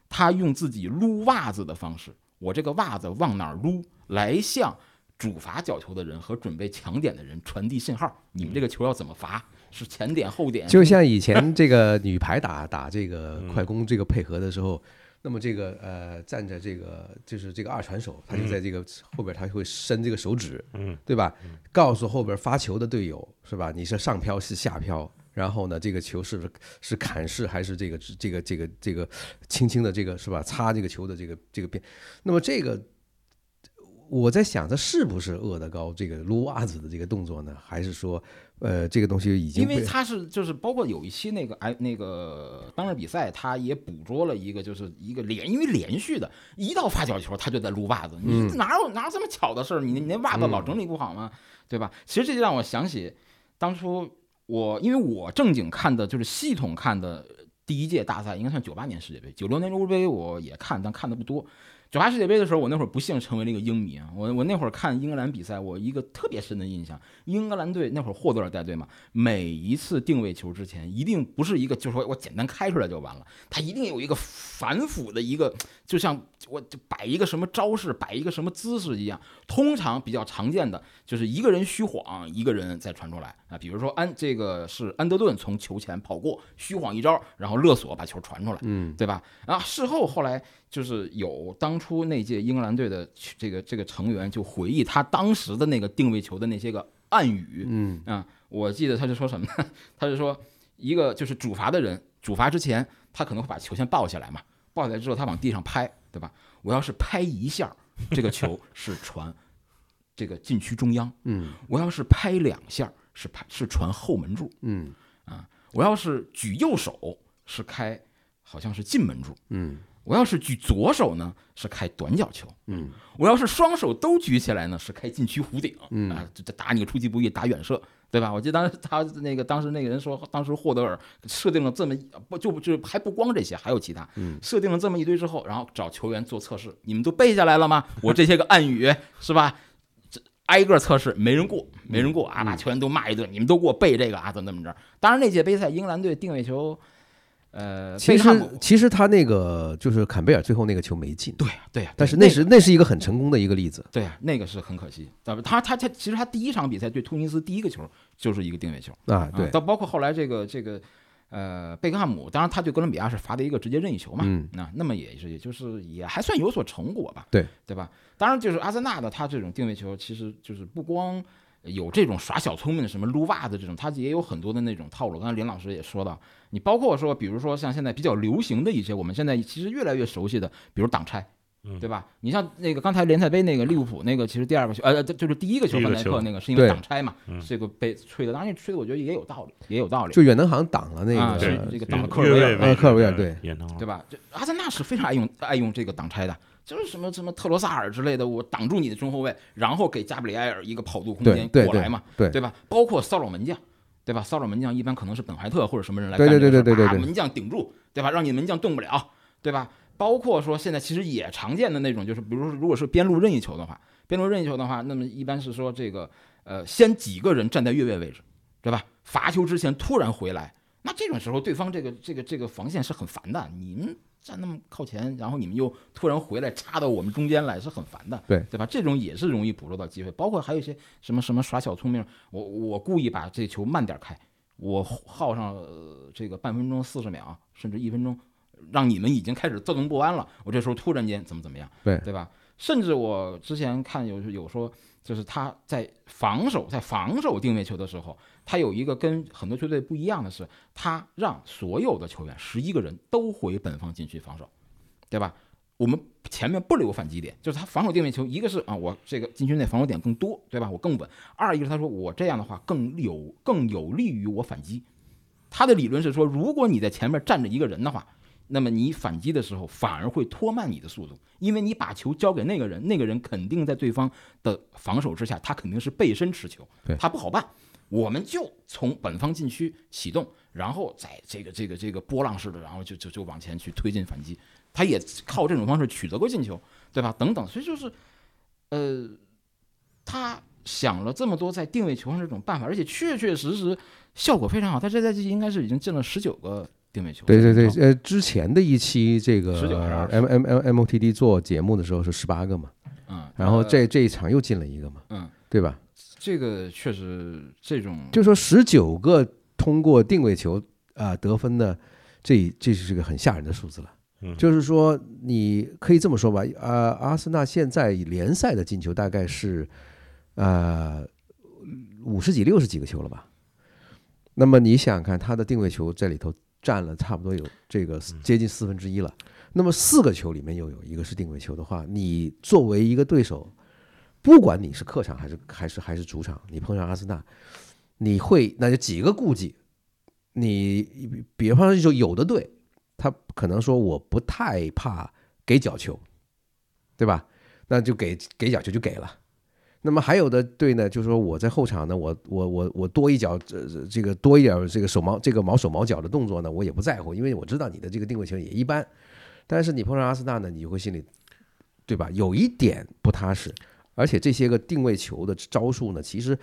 他用自己撸袜子的方式，我这个袜子往哪儿撸，来向。主罚角球的人和准备抢点的人传递信号，你们这个球要怎么罚？是前点后点？就像以前这个女排打 打这个快攻这个配合的时候，那么这个呃站着这个就是这个二传手，他就在这个后边他会伸这个手指，嗯，对吧？告诉后边发球的队友是吧？你是上飘是下飘，然后呢这个球是不是是砍式还是这个这个这个这个轻轻的这个是吧？擦这个球的这个这个边，那么这个。我在想，这是不是厄德高这个撸袜子的这个动作呢？还是说，呃，这个东西已经因为他是就是包括有一期那个哎那个当日比赛，他也捕捉了一个就是一个连因为连续的一到发角球，他就在撸袜子。你哪有哪有这么巧的事儿？你你那袜子老整理不好吗？对吧？其实这就让我想起当初我因为我正经看的就是系统看的第一届大赛，应该算九八年世界杯，九六年欧洲杯我也看，但看的不多。九八世界杯的时候，我那会儿不幸成为了一个英迷啊！我我那会儿看英格兰比赛，我一个特别深的印象，英格兰队那会儿霍德尔带队嘛，每一次定位球之前，一定不是一个，就是说我简单开出来就完了，他一定有一个反腐的一个，就像我就摆一个什么招式，摆一个什么姿势一样。通常比较常见的就是一个人虚晃，一个人再传出来啊。比如说安这个是安德顿从球前跑过，虚晃一招，然后勒索把球传出来，嗯，对吧？啊，事后后来就是有当初那届英格兰队的这个这个成员就回忆他当时的那个定位球的那些个暗语，嗯啊，我记得他就说什么呢？他就说一个就是主罚的人，主罚之前他可能会把球先抱下来嘛，抱下来之后他往地上拍，对吧？我要是拍一下，这个球是传这个禁区中央，嗯我要是拍两下是拍是传后门柱，嗯啊我要是举右手是开好像是进门柱，嗯我要是举左手呢是开短角球，嗯我要是双手都举起来呢，是开禁区弧顶，嗯啊，这这打你个出其不意，打远射，对吧？我记得当时他那个当时那个人说，当时霍德尔设定了这么不就就还不光这些，还有其他，嗯设定了这么一堆之后，然后找球员做测试，你们都背下来了吗？我这些个暗语是吧？这挨个测试，没人过，没人过啊！把球员都骂一顿，你们都给我背这个啊，怎么怎么着？当然那届杯赛，英格兰队定位球，呃，其实其实他那个就是坎贝尔最后那个球没进，对呀对呀，但是那那是那是一个很成功的一个例子。对呀，那个是很可惜。他他他其实他第一场比赛对突尼斯第一个球就是一个定位球，啊，对，到包括后来这个这个呃贝克汉姆，当然他对哥伦比亚是罚的一个直接任意球嘛，嗯那那么也是也就是也还算有所成果吧，对对吧？当然就是阿森纳的他这种定位球，其实就是不光有这种耍小聪明的，什么撸袜子这种，他也有很多的那种套路。刚才林老师也说到，你包括说，比如说像现在比较流行的一些，我们现在其实越来越熟悉的，比如挡拆，嗯对吧？你像那个刚才联赛杯那个利物浦那个，其实第二个球，呃，就是第一个球范戴克那个是因为挡拆嘛嗯，这个被吹的，当然吹的我觉得也有道理，也有道理。就远藤航挡了那啊个是这个挡了越科尔维尔呃越位位置科尔维尔对对吧？这阿森纳是非常爱用爱用这个挡拆的，就是什么什么特罗萨尔之类的，我挡住你的中后卫，然后给加布里埃尔一个跑动空间对对过来嘛，对对吧？包括骚扰门将，对吧？骚扰门将一般可能是本怀特或者什么人来对对干这个事儿对对对对对把门将顶住，对吧？让你门将动不了，对吧？包括说现在其实也常见的那种，就是比如说如果是边路任意球的话，边路任意球的话，那么一般是说这个呃，先几个人站在越位位置，对吧？罚球之前突然回来，那这种时候对方这个这个这个防线是很烦的，你们站那么靠前，然后你们又突然回来插到我们中间来，是很烦的，对对吧？这种也是容易捕捉到机会，包括还有一些什么什么耍小聪明，我我故意把这球慢点开，我耗上、呃、这个半分钟、四十秒甚至一分钟，让你们已经开始躁动不安了，我这时候突然间怎么怎么样，对对吧？甚至我之前看有有说，就是他在防守在防守定位球的时候，他有一个跟很多球队不一样的是，他让所有的球员十一个人都回本方禁区防守，对吧？我们前面不留反击点，就是他防守定位球，一个是啊，我这个禁区内防守点更多，对吧？我更稳；二一个是他说我这样的话更有更有利于我反击。他的理论是说，如果你在前面站着一个人的话，那么你反击的时候反而会拖慢你的速度，因为你把球交给那个人，那个人肯定在对方的防守之下，他肯定是背身持球对，他不好办。我们就从本方禁区启动，然后在这个这个这个波浪式的，然后就就就往前去推进反击。他也靠这种方式取得过进球，对吧？等等，所以就是，呃，他想了这么多在定位球上这种办法，而且确确实实效果非常好。他这赛季应该是已经进了十九个定位球。对对对呃，之前的一期这个19还是 M M M M O T D 做节目的时候是十八个嘛，嗯，然后呃这这一场又进了一个嘛，嗯，对吧？这个确实这种就说十九个通过定位球啊、得分的，这这是个很吓人的数字了。嗯就是说，你可以这么说吧，呃，阿森纳现在联赛的进球大概是呃五十几、六十几个球了吧？那么你想想看，他的定位球在里头占了差不多有这个接近四分之一了。那么四个球里面又有一个是定位球的话，你作为一个对手，不管你是客场还是还是还是主场，你碰上阿森纳，你会那就几个顾忌。你比方说，就有的队，他可能说我不太怕给角球，对吧？那就给给角球就给了。那么还有的队呢，就是说我在后场呢，我我我我多一脚这这这个多一点这个手毛这个毛手毛脚的动作呢，我也不在乎，因为我知道你的这个定位球也一般。但是你碰上阿森纳呢，你就会心里，对吧？有一点不踏实。而且这些个定位球的招数呢，其实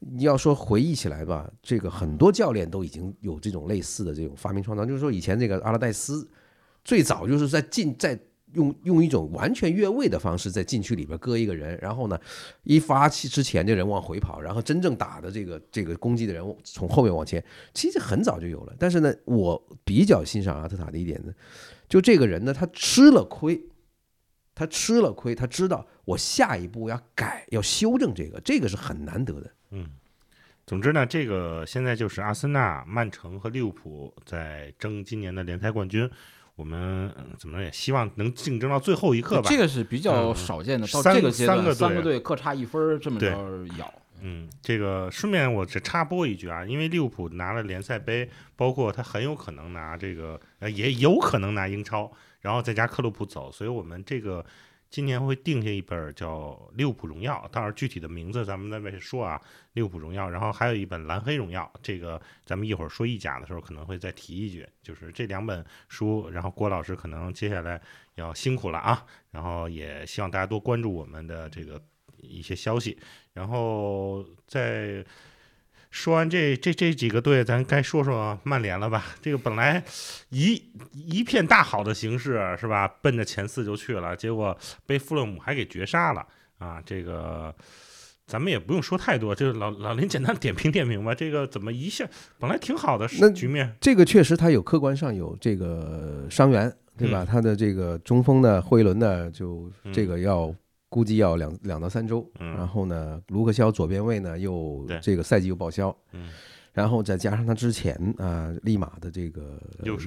你要说回忆起来吧，这个很多教练都已经有这种类似的这种发明创造。就是说，以前这个阿拉戴斯最早就是在进在用用一种完全越位的方式在禁区里边搁一个人，然后呢，一发起之前这人往回跑，然后真正打的这个这个攻击的人从后面往前，其实很早就有了。但是呢，我比较欣赏阿特塔的一点呢，就这个人呢，他吃了亏。他吃了亏，他知道我下一步要改，要修正这个，这个是很难得的。嗯总之呢，这个现在就是阿森纳、曼城和利物浦在争今年的联赛冠军。我们嗯怎么说也希望能竞争到最后一刻吧。这个是比较嗯少见的，到三这个阶段，三个队三个队各差一分儿，这么着咬。嗯，这个顺便我只插播一句啊，因为利物浦拿了联赛杯，包括他很有可能拿这个，呃，也有可能拿英超，然后再加克洛普走，所以我们这个今年会定下一本叫《利物浦荣耀》，当然具体的名字咱们再再说啊，《利物浦荣耀》，然后还有一本《蓝黑荣耀》，这个咱们一会儿说意甲的时候可能会再提一句，就是这两本书，然后郭老师可能接下来要辛苦了啊，然后也希望大家多关注我们的这个一些消息。然后在说完这这这几个队，咱该说说曼联了吧？这个本来一一片大好的形势是吧？奔着前四就去了，结果被富勒姆还给绝杀了啊！这个咱们也不用说太多，就是老老林简单点评点评吧。这个怎么一下本来挺好的那局面，这个确实他有客观上有这个伤员，对吧？嗯他的这个中锋呢，惠伦呢，就嗯这个要估计要两两到三周。嗯。然后呢，卢克肖左边卫呢又这个赛季又报销，嗯。然后再加上他之前啊、利马的这个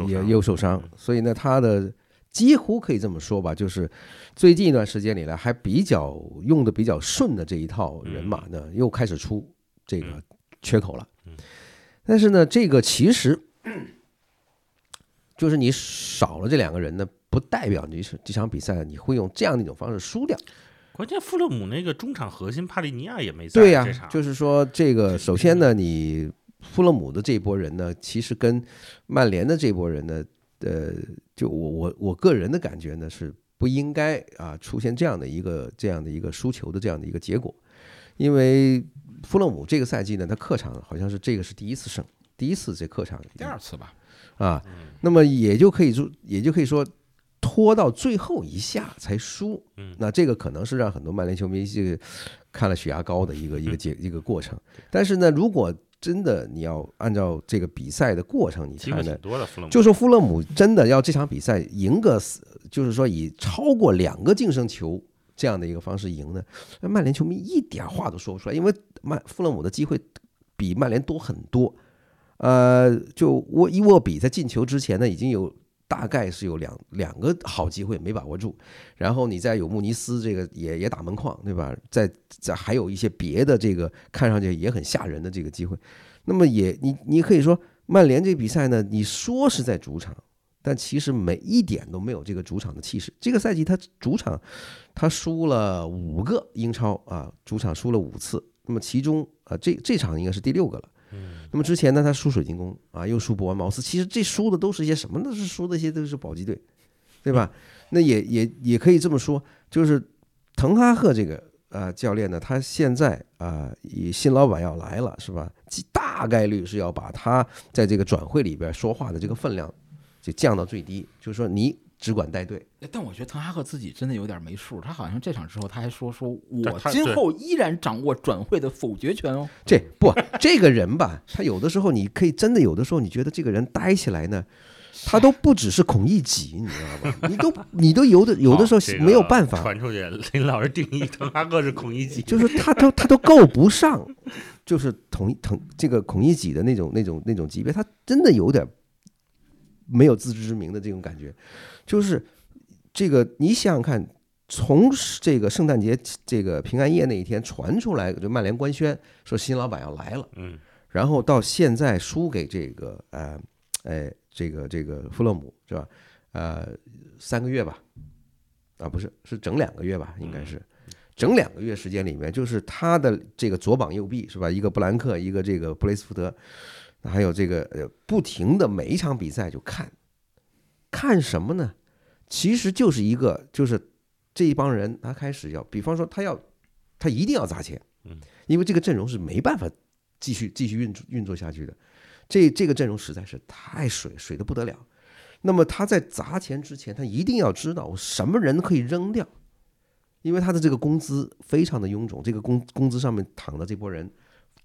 也又受伤。所以呢，他的几乎可以这么说吧，就是最近一段时间里来还比较用的比较顺的这一套人马呢，又开始出这个嗯。缺口了。嗯。但是呢，这个其实就是你少了这两个人呢，不代表你是这场比赛你会用这样的一种方式输掉。关键富勒姆那个中场核心帕利尼亚也没在对呀、就是说这个首先呢，你富勒姆的这波人呢，其实跟曼联的这波人呢，呃，就我我我个人的感觉呢是不应该啊出现这样的一个这样的一个输球的这样的一个结果，因为富勒姆这个赛季呢，他客场好像是这个是第一次胜，第一次这客场第二次吧，啊，那么也就可以说，也就可以说，拖到最后一下才输，嗯那这个可能是让很多曼联球迷这个看了血压高的一个 一个结一个过程。但是呢，如果真的你要按照这个比赛的过程，你机会挺看呢，多的富勒姆，就说富勒姆真的要这场比赛赢个四，就是说以超过两个净胜球这样的一个方式赢呢，那曼联球迷一点话都说不出来，因为曼富勒姆的机会比曼联多很多。呃，就沃伊沃比在进球之前呢，已经有大概是有两两个好机会没把握住，然后你再有穆尼斯这个也也打门框，对吧？再再还有一些别的这个看上去也很吓人的这个机会，那么也你你可以说曼联这比赛呢，你说是在主场，但其实每一点都没有这个主场的气势。这个赛季他主场他输了五个英超啊，主场输了五次，那么其中啊这这场应该是第六个了。那么之前呢，他输水晶宫啊，又输博恩茅斯，其实这输的都是一些什么？都是输的一些都是保级队，对吧？那也也也可以这么说，就是滕哈赫这个呃教练呢，他现在啊、以新老板要来了，是吧？大概率是要把他在这个转会里边说话的这个分量就降到最低，就是说你只管带队，哎但我觉得滕哈赫自己真的有点没数，他好像这场之后他还说说我今后依然掌握转会的否决权哦。这不这个人吧，他有的时候你可以真的有的时候你觉得这个人待起来呢，他都不只是孔乙己，你知道吧？你都 你都有的有的时候没有办法，传出去。林老师定义滕哈赫是孔乙己，就是他都他都够不上，就是同同这个孔乙己的那种那种那种级别，他真的有点没有自知之明的这种感觉。就是这个，你想想看，从这个圣诞节这个平安夜那一天传出来，就曼联官宣说新老板要来了。嗯然后到现在输给这个呃，哎，这个这个弗勒姆是吧？呃，三个月吧，啊，不是，是整两个月吧，应该是整两个月时间里面，就是他的这个左膀右臂是吧？一个布兰克，一个这个布雷斯福德，还有这个呃，不停的每一场比赛就看，看什么呢？其实就是一个，就是这一帮人他开始要，比方说他要，他一定要砸钱，嗯，因为这个阵容是没办法继续继续运作运作下去的。这这个阵容实在是太水水的不得了。那么他在砸钱之前，他一定要知道我什么人可以扔掉，因为他的这个工资非常的臃肿，这个工工资上面躺的这波人，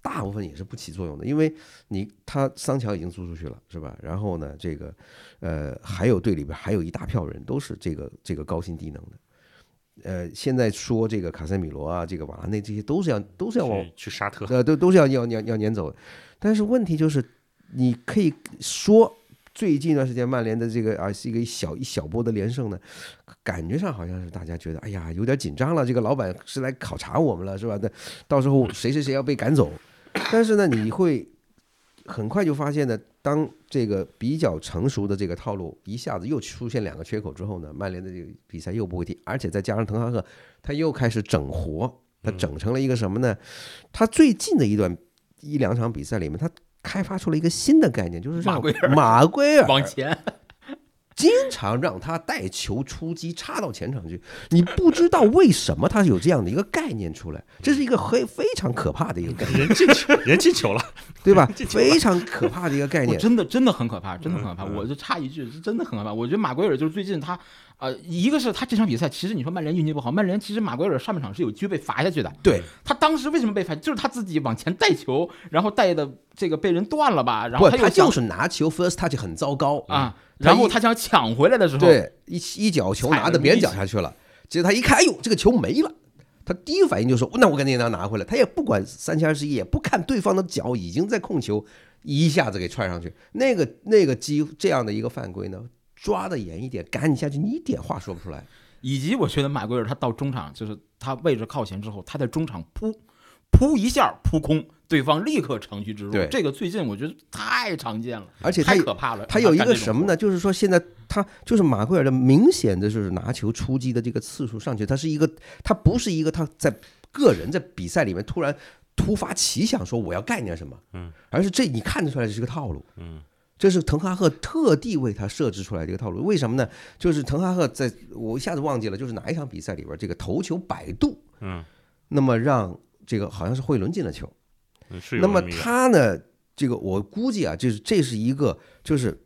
大部分也是不起作用的，因为你他桑乔已经租出去了，是吧？然后呢，这个呃还有队里边还有一大票人都是这个这个高薪低能的。呃，现在说这个卡塞米罗啊，这个瓦拉内这些都是要都是要往去去沙特，呃，都都是要要要要撵走。但是问题就是，你可以说最近一段时间曼联的这个啊是一个一小一小波的连胜呢，感觉上好像是大家觉得哎呀有点紧张了，这个老板是来考察我们了是吧？那到时候谁谁谁要被赶走，但是呢你会很快就发现呢，当这个比较成熟的这个套路一下子又出现两个缺口之后呢，曼联的这个比赛又不会踢，而且再加上滕哈赫他又开始整活，他整成了一个什么呢？他最近的一段一两场比赛里面，他开发出了一个新的概念，就是让马圭尔。马圭尔往前，经常让他带球出击，插到前场去。你不知道为什么他有这样的一个概念出来，这是一个非非常可怕的一个概念，人进球，人进球了，对吧？非常可怕的一个概念。真的真的很可怕，真的很可怕。我就插一句，是真的很可怕。我觉得马圭尔就是最近他，呃，一个是他这场比赛，其实你说曼联运气不好，曼联其实马圭尔上半场是有机会被罚下去的。对，他当时为什么被罚？就是他自己往前带球，然后带的这个被人断了吧，然后不，他他就是拿球 first touch 很糟糕，啊，然后他想抢回来的时候，对，一一脚球拿到别人脚下去了，结果他一看，哎呦，这个球没了，他第一反应就说：“那我赶紧让他拿回来。”他也不管三七二十一，也不看对方的脚已经在控球，一下子给踹上去。那个那个机这样的一个犯规呢，抓的严一点，赶紧下去，你一点话说不出来。以及我觉得马圭尔他到中场，就是他位置靠前之后，他在中场扑扑一下扑空，对方立刻乘虚之入。对这个最近我觉得太常见了，而且太可怕了。他有一个什么呢？就是说现在他就是马奎尔的明显的就是拿球出击的这个次数上去，他是一个，他不是一个他在个人在比赛里面突然突发奇想说我要干点什么，嗯，而是这你看得出来这是个套路，嗯，这是滕哈赫特地为他设置出来的一个套路。为什么呢？就是滕哈赫在我一下子忘记了，就是哪一场比赛里边这个头球摆渡，嗯，那么让这个好像是惠伦进了球，那么他呢，这个我估计啊，就是这是一个，就是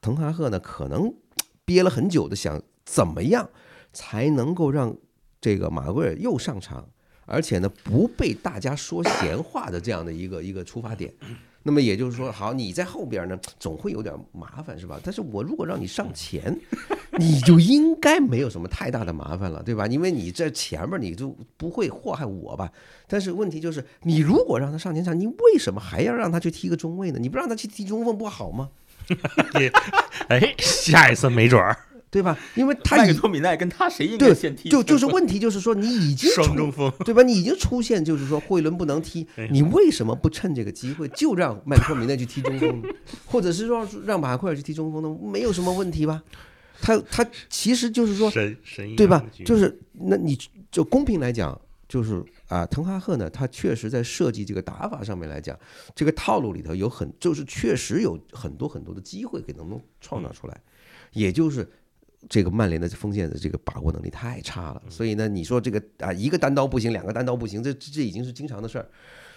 滕哈赫呢，可能憋了很久的想怎么样才能够让这个马圭尔又上场，而且呢不被大家说闲话的这样的一个一个出发点。那么也就是说，好，你在后边呢，总会有点麻烦，是吧？但是我如果让你上前，你就应该没有什么太大的麻烦了，对吧？因为你在前面，你就不会祸害我吧？但是问题就是，你如果让他上前场，你为什么还要让他去踢个中卫呢？你不让他去踢中锋不好吗？哎，下一次没准儿对吧？因为他已麦克托米奈跟他谁应对该先踢？就就是问题就是说，你已经双中锋，对吧？你已经出现就是说惠伦不能踢哎，你为什么不趁这个机会就让麦克米奈去踢中锋呢？或者是说让马奎尔去踢中锋呢？没有什么问题吧？他他其实就是说，神神对吧就是那你就公平来讲，就是啊，滕哈赫呢，他确实在设计这个打法上面来讲，这个套路里头有很就是确实有很多很多的机会给能能创造出来，也就是。这个曼联的锋线的这个把握能力太差了，所以呢，你说这个啊，一个单刀不行，两个单刀不行，这这已经是经常的事儿。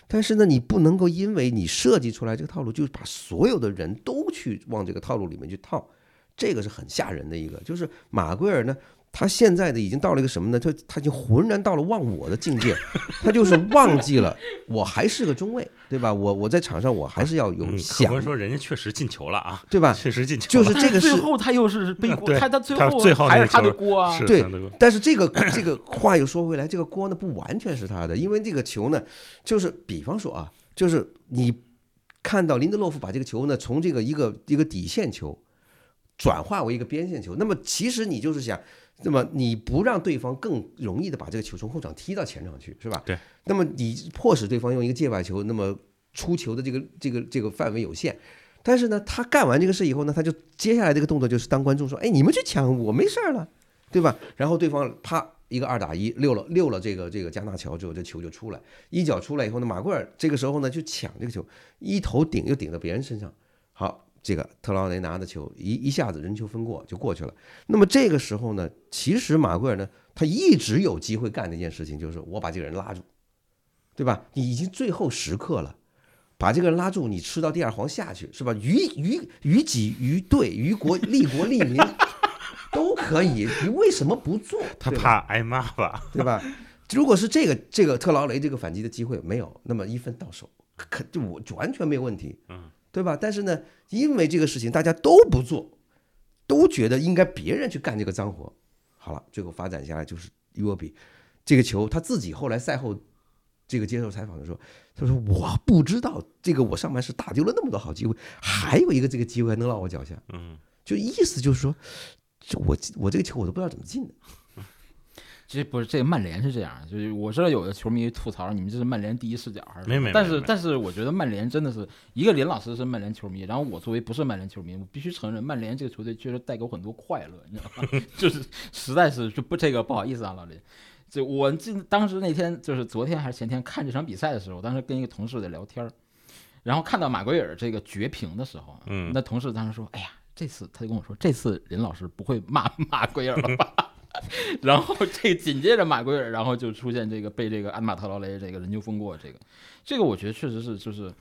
但是呢，你不能够因为你设计出来这个套路，就把所有的人都去往这个套路里面去套，这个是很吓人的一个。就是马圭尔呢，他现在的已经到了一个什么呢？他他已经浑然到了忘我的境界，他就是忘记了我还是个中卫，对吧？我我在场上我还是要有想，观说人家确实进球了啊，对吧？确实进球了，就是这个最是后他又是背锅，他他最后最后还是他的锅啊。对但是这个这个话又说回来，这个锅呢不完全是他的，因为这个球呢，就是比方说啊，就是你看到林德洛夫把这个球呢从这个一个一个底线球转化为一个边线球，那么其实你就是想，那么你不让对方更容易的把这个球从后场踢到前场去，是吧？对。那么你迫使对方用一个界外球，那么出球的这个这个这个范围有限。但是呢，他干完这个事以后呢，他就接下来这个动作就是当观众说：“哎，你们去抢，我没事儿了。”对吧？然后对方啪一个二打一溜了溜了这个这个加纳乔之后，这球就出来，一脚出来以后呢，马奎尔这个时候呢就抢这个球，一头顶又顶到别人身上，好，这个特劳雷拿的球一一下子人球分过就过去了。那么这个时候呢，其实马奎尔呢他一直有机会干的一件事情就是我把这个人拉住，对吧？你已经最后时刻了。把这个人拉住，你吃到第二黄下去是吧？于于于己于队于国利国利民都可以，你为什么不做？他怕挨骂吧？对吧？如果是这个这个特劳雷这个反击的机会没有，那么一分到手，可就我就完全没有问题，嗯，对吧？但是呢，因为这个事情大家都不做，都觉得应该别人去干这个脏活，好了，最后发展下来就是伊沃比这个球，他自己后来赛后这个接受采访的时候，他说我不知道这个我上半时打丢了那么多好机会，还有一个这个机会还能落我脚下，嗯，就意思就是说，这我我这个球我都不知道怎么进的。这不是这个曼联是这样，就是我知道有的球迷吐槽你们这是曼联第一视角还是但是但是我觉得曼联真的是一个林老师是曼联球迷，然后我作为不是曼联球迷，我必须承认曼联这个球队确实带给我很多快乐，你知道吗？就是实在是就不这个不好意思啊，老林。就我记当时那天就是昨天还是前天看这场比赛的时候，当时跟一个同事在聊天儿，然后看到马圭尔这个绝平的时候，嗯那同事当时说：“哎呀，这次他就跟我说，这次林老师不会骂 马圭尔了吧？”然后这紧接着马奎尔，然后就出现这个被这个安马特劳雷这个人就封过，这个这个我觉得确实是就是，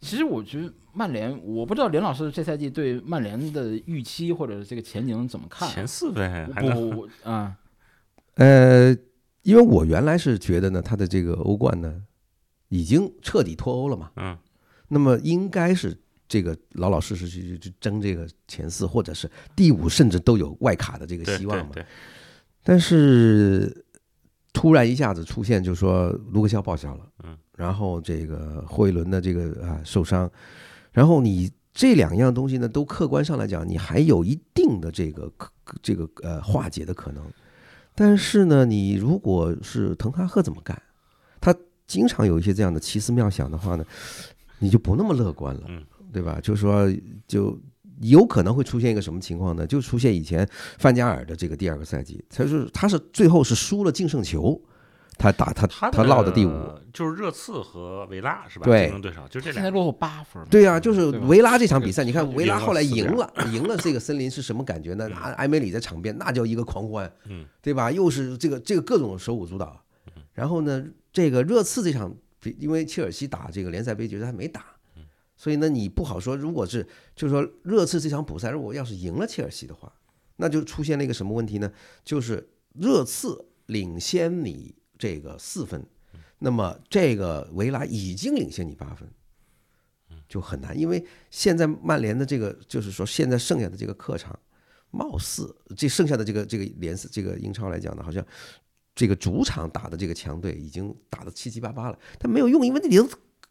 其实我觉得曼联，我不知道林老师这赛季对曼联的预期或者这个前景怎么看啊？前四呗，不不啊，呃，因为我原来是觉得呢，他的这个欧冠呢，已经彻底脱欧了嘛，嗯那么应该是这个老老实实去去去争这个前四，或者是第五，甚至都有外卡的这个希望嘛。但是突然一下子出现，就说卢克肖报销了，嗯，然后这个霍伊伦的这个啊受伤，然后你这两样东西呢，都客观上来讲，你还有一定的这个可这个呃化解的可能，但是呢，你如果是滕哈赫怎么干，他经常有一些这样的奇思妙想的话呢，你就不那么乐观了，嗯，对吧？就是说就。有可能会出现一个什么情况呢？就出现以前范加尔的这个第二个赛季，他是他是最后是输了净胜球，他打他他他落的第五，就是热刺和维拉是吧？对竞争对手就这俩。现在落后八分。对呀、就是维拉这场比赛，你看维拉后来赢赢了，赢了这个森林是什么感觉呢？那埃梅里在场边那叫一个狂欢，嗯，对吧？又是这个这个各种手舞足蹈，然后呢，这个热刺这场比，因为切尔西打这个联赛杯决赛还没打，所以呢，你不好说。如果是就是说热刺这场补赛，如果要是赢了切尔西的话，那就出现了一个什么问题呢？就是热刺领先你这个四分，那么这个维拉已经领先你八分，就很难。因为现在曼联的这个就是说，现在剩下的这个客场，貌似这剩下的这个这个联赛这个英超来讲呢，好像这个主场打的这个强队已经打得七七八八了，但没有用，因为你的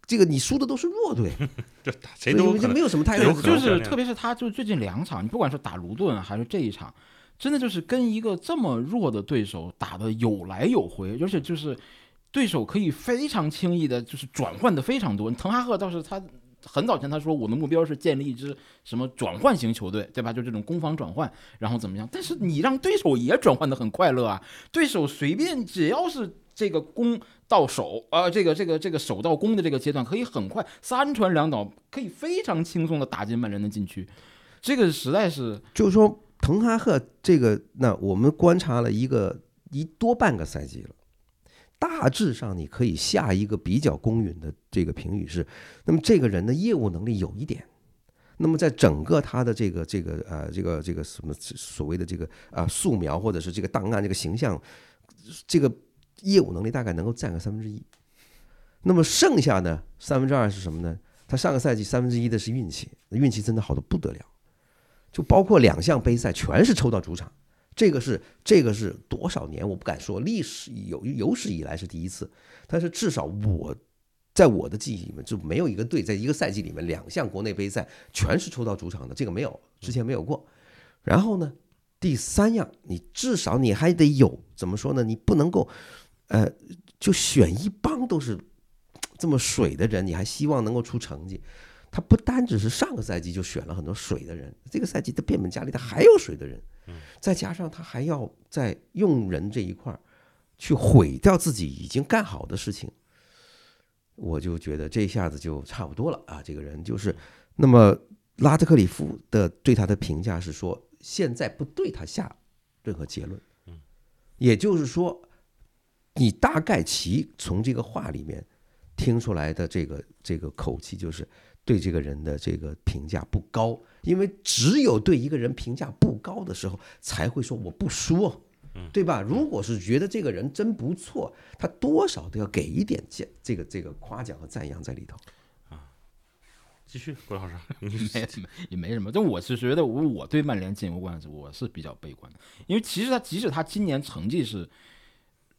这个你输的都是弱队，就打谁都没有什么太大有的就是特别是他，就最近两场，你不管是打卢顿还是这一场，真的就是跟一个这么弱的对手打的有来有回，而且就是对手可以非常轻易的，就是转换的非常多。滕哈赫倒是他很早前他说我的目标是建立一支什么转换型球队，对吧？就这种攻防转换，然后怎么样？但是你让对手也转换的很快乐啊，对手随便只要是这个攻到手啊、这个这个这个守到攻的这个阶段，可以很快三传两倒，可以非常轻松的打进曼联的禁区，这个实在是就是说，滕哈赫这个，那我们观察了一个一多半个赛季了，大致上你可以下一个比较公允的这个评语是，那么这个人的业务能力有一点，那么在整个他的这个这个呃这个这个什么所谓的这个啊、素描或者是这个档案这个形象，这个业务能力大概能够占个三分之一，那么剩下呢三分之二是什么呢？他上个赛季三分之一的是运气，运气真的好的不得了。就包括两项杯赛全是抽到主场，这个是这个是多少年我不敢说，历史有有史以来是第一次，但是至少我在我的记忆里面就没有一个队在一个赛季里面两项国内杯赛全是抽到主场的，这个没有，之前没有过。然后呢，第三样你至少你还得有怎么说呢？你不能够呃就选一帮都是这么水的人，你还希望能够出成绩。他不单只是上个赛季就选了很多水的人，这个赛季他变本加厉，他还有水的人，再加上他还要在用人这一块儿去毁掉自己已经干好的事情，我就觉得这一下子就差不多了啊。这个人就是，那么拉特克里夫的对他的评价是说，现在不对他下任何结论，也就是说，你大概其从这个话里面听出来的这个这个口气就是。对这个人的这个评价不高，因为只有对一个人评价不高的时候，才会说我不说，对吧？如果是觉得这个人真不错，他多少都要给一点奖，这个这个夸奖和赞扬在里头。继续，郭老师，你 没没也没什么。但我是觉得我我对曼联进欧冠我是比较悲观的，因为其实他即使他今年成绩是，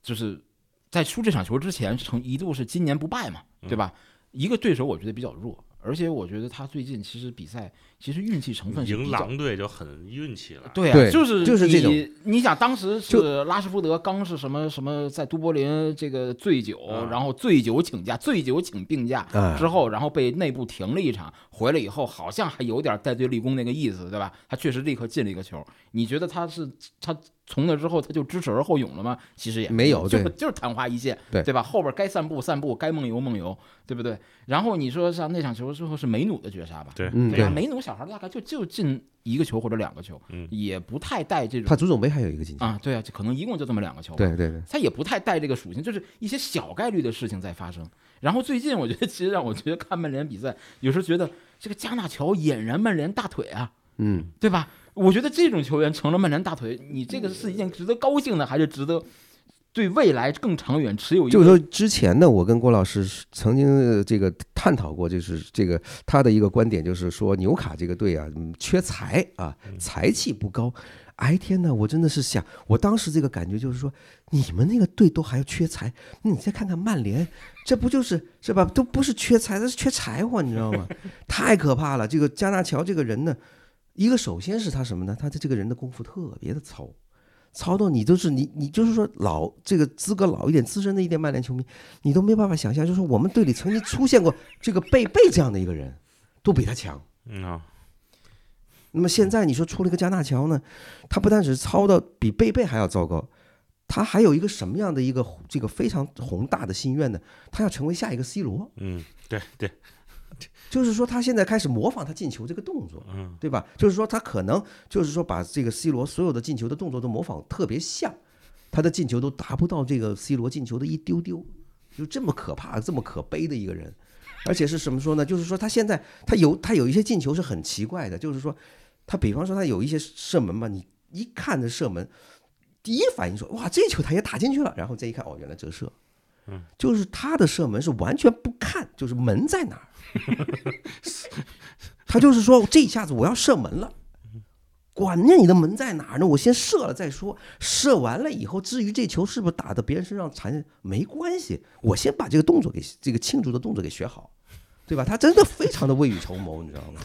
就是在输这场球之前曾一度是今年不败嘛，对吧？一个对手我觉得比较弱。而且我觉得他最近其实比赛其实运气成分是赢狼队就很运气了。对啊，对就是就是这种你你想当时是拉什福德刚是什么什么在都柏林这个醉酒，啊然后醉酒请假，醉酒请病假啊之后，然后被内部停了一场，回来以后好像还有点带队立功那个意思，对吧？他确实立刻进了一个球。你觉得他是他从那之后他就知耻而后勇了吗？其实也没有就就是昙花一现，对对吧？后边该散步散步，该梦游梦游，对不对？然后你说像那场球之后是梅努的绝杀吧？对嗯，对吧？梅努小孩大概就就进一个球或者两个球，嗯也不太带这种他足总杯还有一个进球。啊，对啊，就可能一共就这么两个球，对对对，他也不太带这个属性，就是一些小概率的事情在发生。然后最近我觉得，其实让我觉得看曼联比赛，有时候觉得这个加纳乔俨然曼联大腿啊，嗯，对吧？我觉得这种球员成了曼联大腿，你这个是一件值得高兴的，还是值得？对未来更长远持有就是说，之前呢，我跟郭老师曾经呃这个探讨过，就是这个他的一个观点，就是说纽卡这个队啊，嗯缺财啊，财气不高。哎天呐，我真的是想，我当时这个感觉就是说，你们那个队都还要缺财，那你再看看曼联，这不就是是吧？都不是缺财，这是缺柴火，你知道吗？太可怕了。这个加纳乔这个人呢，一个首先是他什么呢？他的这个人的功夫特别的糙。糙到你都是你你就是说老这个资格老一点资深的一点曼联球迷，你都没办法想象，就是我们队里曾经出现过这个贝贝这样的一个人，都比他强。嗯啊，那么现在你说出了一个加纳乔呢，他不但只是糙到比贝贝还要糟糕，他还有一个什么样的一个这个非常宏大的心愿呢？他要成为下一个 C 罗，嗯，对对，就是说他现在开始模仿他进球这个动作，嗯对吧？就是说他可能就是说把这个 C 罗所有的进球的动作都模仿特别像，他的进球都达不到这个 C 罗进球的一丢丢，就这么可怕、这么可悲的一个人，而且是什么说呢？就是说他现在他有他有一些进球是很奇怪的，就是说他比方说他有一些射门嘛，你一看这射门，第一反应说哇这球他也打进去了，然后再一看哦原来折射，嗯，就是他的射门是完全不看，就是门在哪儿。他就是说，这一下子我要射门了，管着你的门在哪儿呢？我先射了再说。射完了以后，至于这球是不是打到别人身上残，没关系。我先把这个动作给这个庆祝的动作给学好，对吧？他真的非常的未雨绸缪，你知道吗？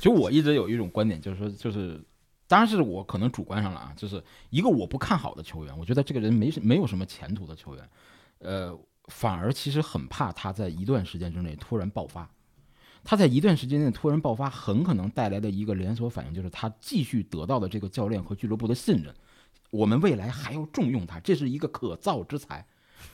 就我一直有一种观点，就是说，就是，当然是我可能主观上了啊，就是一个我不看好的球员，我觉得这个人没没有什么前途的球员，呃，反而其实很怕他在一段时间之内突然爆发。他在一段时间内突然爆发，很可能带来的一个连锁反应就是他继续得到的这个教练和俱乐部的信任，我们未来还要重用他，这是一个可造之才。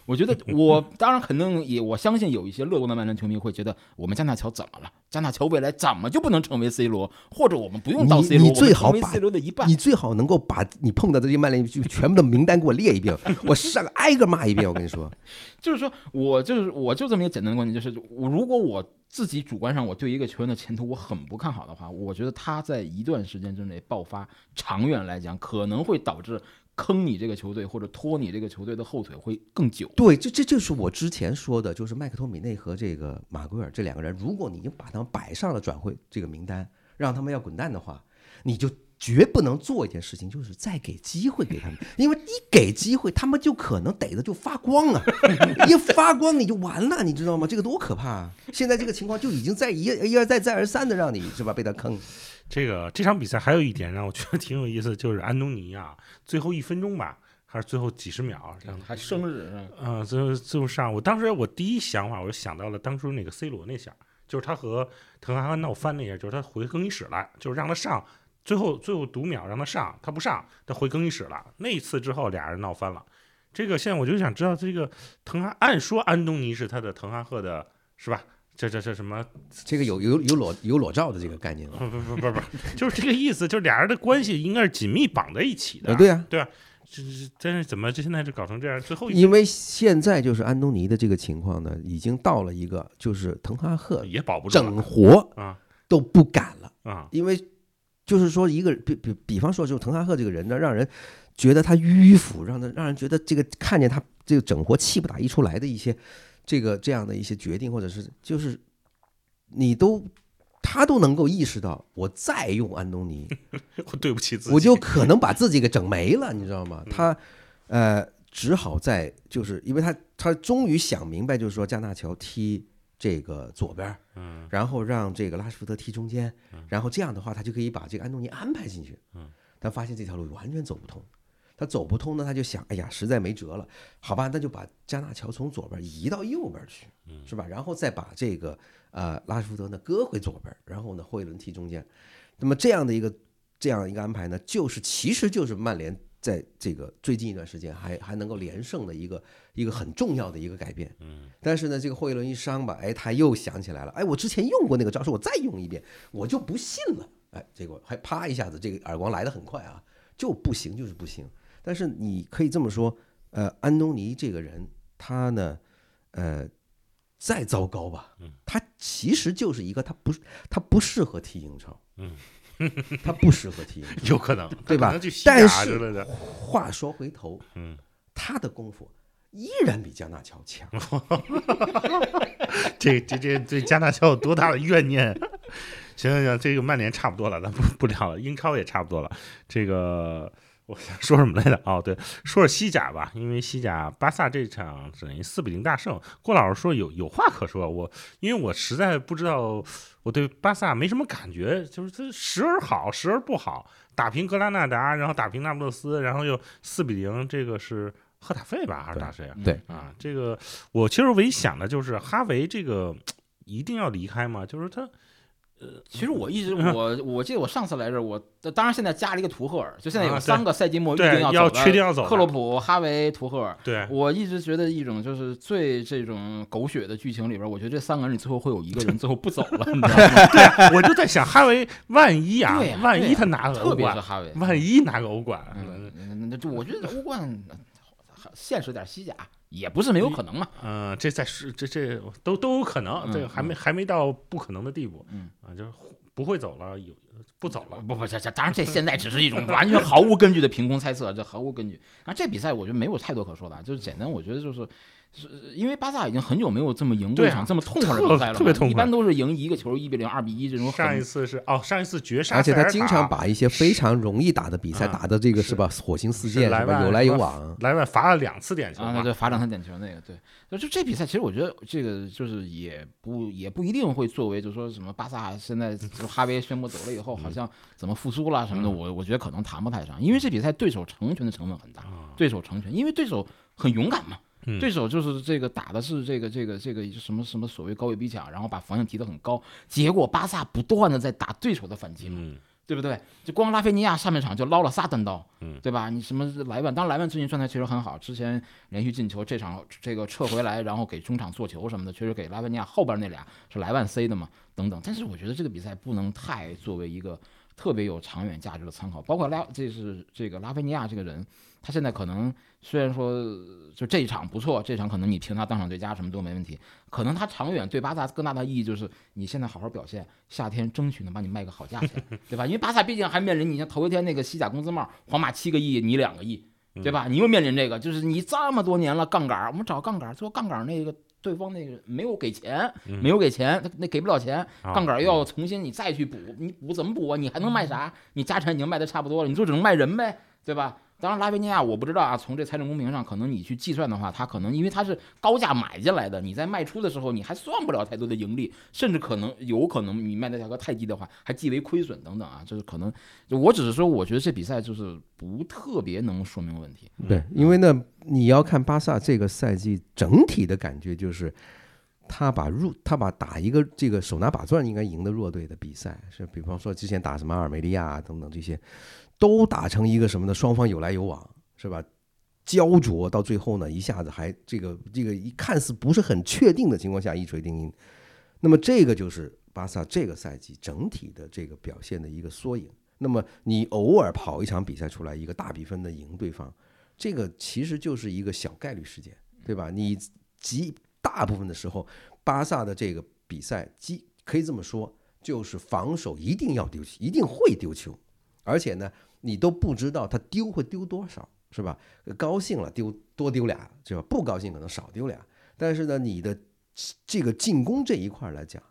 我觉得我当然肯定也我相信有一些乐观的曼联球迷会觉得我们加纳乔怎么了？加纳乔未来怎么就不能成为 C 罗？或者我们不用到 C 罗，你最好把 C 罗的一半你。最好能够把你碰到的这些曼联就全部的名单给我列一遍，我上挨个骂一遍。我跟你说，就是说我就是我就这么一个简单的观点，就是我如果我自己主观上我对一个球员的前途我很不看好的话，我觉得他在一段时间之内爆发，长远来讲可能会导致坑你这个球队或者拖你这个球队的后腿会更久。对，这这就是我之前说的，就是麦克托米内和这个马圭尔这两个人，如果你已经把他们摆上了转会这个名单，让他们要滚蛋的话，你就绝不能做一件事情，就是再给机会给他们，因为一给机会，他们就可能逮着就发光啊，一发光你就完了，你知道吗？这个多可怕啊！现在这个情况就已经在一一而再再而三的让你是吧被他坑。这个这场比赛还有一点让我觉得挺有意思，就是安东尼啊，最后一分钟吧，还是最后几十秒，让还生日是吧嗯，最后最后上，我当时我第一想法我就想到了当初那个 C 罗那下，就是他和滕哈赫闹翻那下，就是他回更衣室了，就是让他上，最后最后读秒让他上，他不上，他回更衣室了。那一次之后俩人闹翻了。这个现在我就想知道这个滕哈，按说安东尼是他的滕哈赫的，是吧？这这这什么？这个有有有裸有裸照的这个概念啊，不不不不不，就是这个意思，就是俩人的关系应该是紧密绑在一起的。呃对啊，对啊，这这但是怎么这现在就搞成这样？最后一因为现在就是安东尼的这个情况呢，已经到了一个就是滕哈赫也保不住整活啊都不敢了，啊！因为就是说一个比比比方说，就滕哈赫这个人呢，让人觉得他迂腐，让他让人觉得这个看见他这个整活气不打一处来的一些这个这样的一些决定，或者是就是你都他都能够意识到，我再用安东尼，我对不起自己，我就可能把自己给整没了，你知道吗？他呃，只好在就是因为他他终于想明白，就是说加纳乔踢这个左边，嗯然后让这个拉什福德踢中间，然后这样的话，他就可以把这个安东尼安排进去。嗯，但发现这条路完全走不通。他走不通呢，他就想，哎呀，实在没辙了，好吧，那就把加纳乔从左边移到右边去，是吧？然后再把这个呃拉什福德呢搁回左边，然后呢霍伊伦踢中间。那么这样的一个这样一个安排呢，就是其实就是曼联在这个最近一段时间还还能够连胜的一个一个很重要的一个改变。嗯，但是呢，这个霍伊伦一伤吧，哎，他又想起来了，哎，我之前用过那个招数，我再用一遍，我就不信了，哎，结果还啪一下子，这个耳光来得很快啊，就不行，就是不行。但是你可以这么说，呃，安东尼这个人，他呢，呃，再糟糕吧，他其实就是一个他不他不适合踢英超，嗯，他不适合踢英超。有可能，对吧但是，话说回头，嗯他的功夫依然比加纳乔强。这这这对加纳乔有多大的怨念？行行行，这个曼联差不多了，咱不不聊了，英超也差不多了。这个我想说什么来着？哦，对，说说西甲吧，因为西甲巴萨这场等于四比零大胜，郭老师说有有话可说。我因为我实在不知道，我对巴萨没什么感觉，就是他时而好，时而不好，打平格拉纳达，然后打平那不勒斯，然后又四比零，这个是赫塔费吧，还是打谁啊？对啊，这个我其实唯一想的就是哈维这个一定要离开吗？就是他。其实我一直我我记得我上次来这儿，我当然现在加了一个图赫尔，就现在有啊三个赛季末预定，要要走的，确定要走，克洛普、哈维、图赫尔。对，我一直觉得一种就是最这种狗血的剧情里边，我觉得这三个人里最后会有一个人最后不走了，你知道吗？对啊，我就在想，哈维万一啊对，万一他拿个特欧冠，别是哈维，万一拿个欧冠，嗯，那那就我觉得欧冠 现实点，西甲也不是没有可能嘛。嗯，这在是这这都都有可能，嗯这个还没还没到不可能的地步，嗯啊，就是不会走了，有不走了，不不，这这当然这现在只是一种完全毫无根据的凭空猜测，这毫无根据。啊，这比赛我觉得没有太多可说的，就是简单，我觉得就是。是因为巴萨已经很久没有这么赢过一场这么痛快的比赛了，特别痛快一般都是赢一个球一比零、二比一这种上一次是哦，上一次绝杀而且他经常把一些非常容易打的比赛啊打的这个是是吧？火星四溅是吧？有来有往。莱万罚了两次点球啊，对，罚两次点球那个，对，就就这比赛，其实我觉得这个就是也不也不一定会作为，就说什么巴萨现在就哈维宣布走了以后，好像怎么复苏啦什么的，嗯我我觉得可能谈不太上，因为这比赛对手成全的成分很大，啊对手成全，因为对手很勇敢嘛，嗯对手就是这个打的是这个这个这个什么什么所谓高位逼抢，然后把防线提得很高，结果巴萨不断的在打对手的反击嘛，嗯对不对？就光拉菲尼亚上半场就捞了仨单刀，嗯对吧？你什么莱万，当然莱万最近状态确实很好，之前连续进球，这场这个撤回来，然后给中场做球什么的，确实给拉菲尼亚后边那俩是莱万塞的嘛，等等。但是我觉得这个比赛不能太作为一个特别有长远价值的参考，包括拉这是这个拉菲尼亚这个人，他现在可能虽然说就这一场不错，这场可能你评他当场最佳什么都没问题，可能他长远对巴萨更大的意义就是你现在好好表现，夏天争取能把你卖个好价钱，对吧？因为巴萨毕竟还面临你像头一天那个西甲工资帽，皇马七个亿，你两个亿，对吧？你又面临这个，就是你这么多年了杠杆，我们找杠杆，做杠杆那个对方那个没有给钱，没有给钱，他那给不了钱，啊杠杆又要重新你再去补，你补怎么补啊？你还能卖啥？你家产已经卖的差不多了，你就只能卖人呗，对吧？当然，拉维尼亚我不知道啊，从这财政公平上，可能你去计算的话，它可能因为它是高价买进来的，你在卖出的时候你还算不了太多的盈利，甚至可能有可能你卖的价格太低的话，还计为亏损等等啊，就是可能。就我只是说，我觉得这比赛就是不特别能说明问题。对，因为呢，你要看巴萨这个赛季整体的感觉就是，他把入他把打一个这个手拿把攥应该赢的弱队的比赛，是比方说之前打什么阿尔梅利亚啊等等这些，都打成一个什么呢？双方有来有往，是吧？焦灼到最后呢，一下子还这个这个一看似不是很确定的情况下一锤定音，那么这个就是巴萨这个赛季整体的这个表现的一个缩影。那么你偶尔跑一场比赛出来一个大比分的赢对方，这个其实就是一个小概率事件，对吧？你极大部分的时候，巴萨的这个比赛，基可以这么说，就是防守一定要丢，一定会丢球，而且呢，你都不知道他丢会丢多少，是吧？高兴了丢多丢俩，是吧？不高兴可能少丢俩，但是呢，你的这个进攻这一块来讲，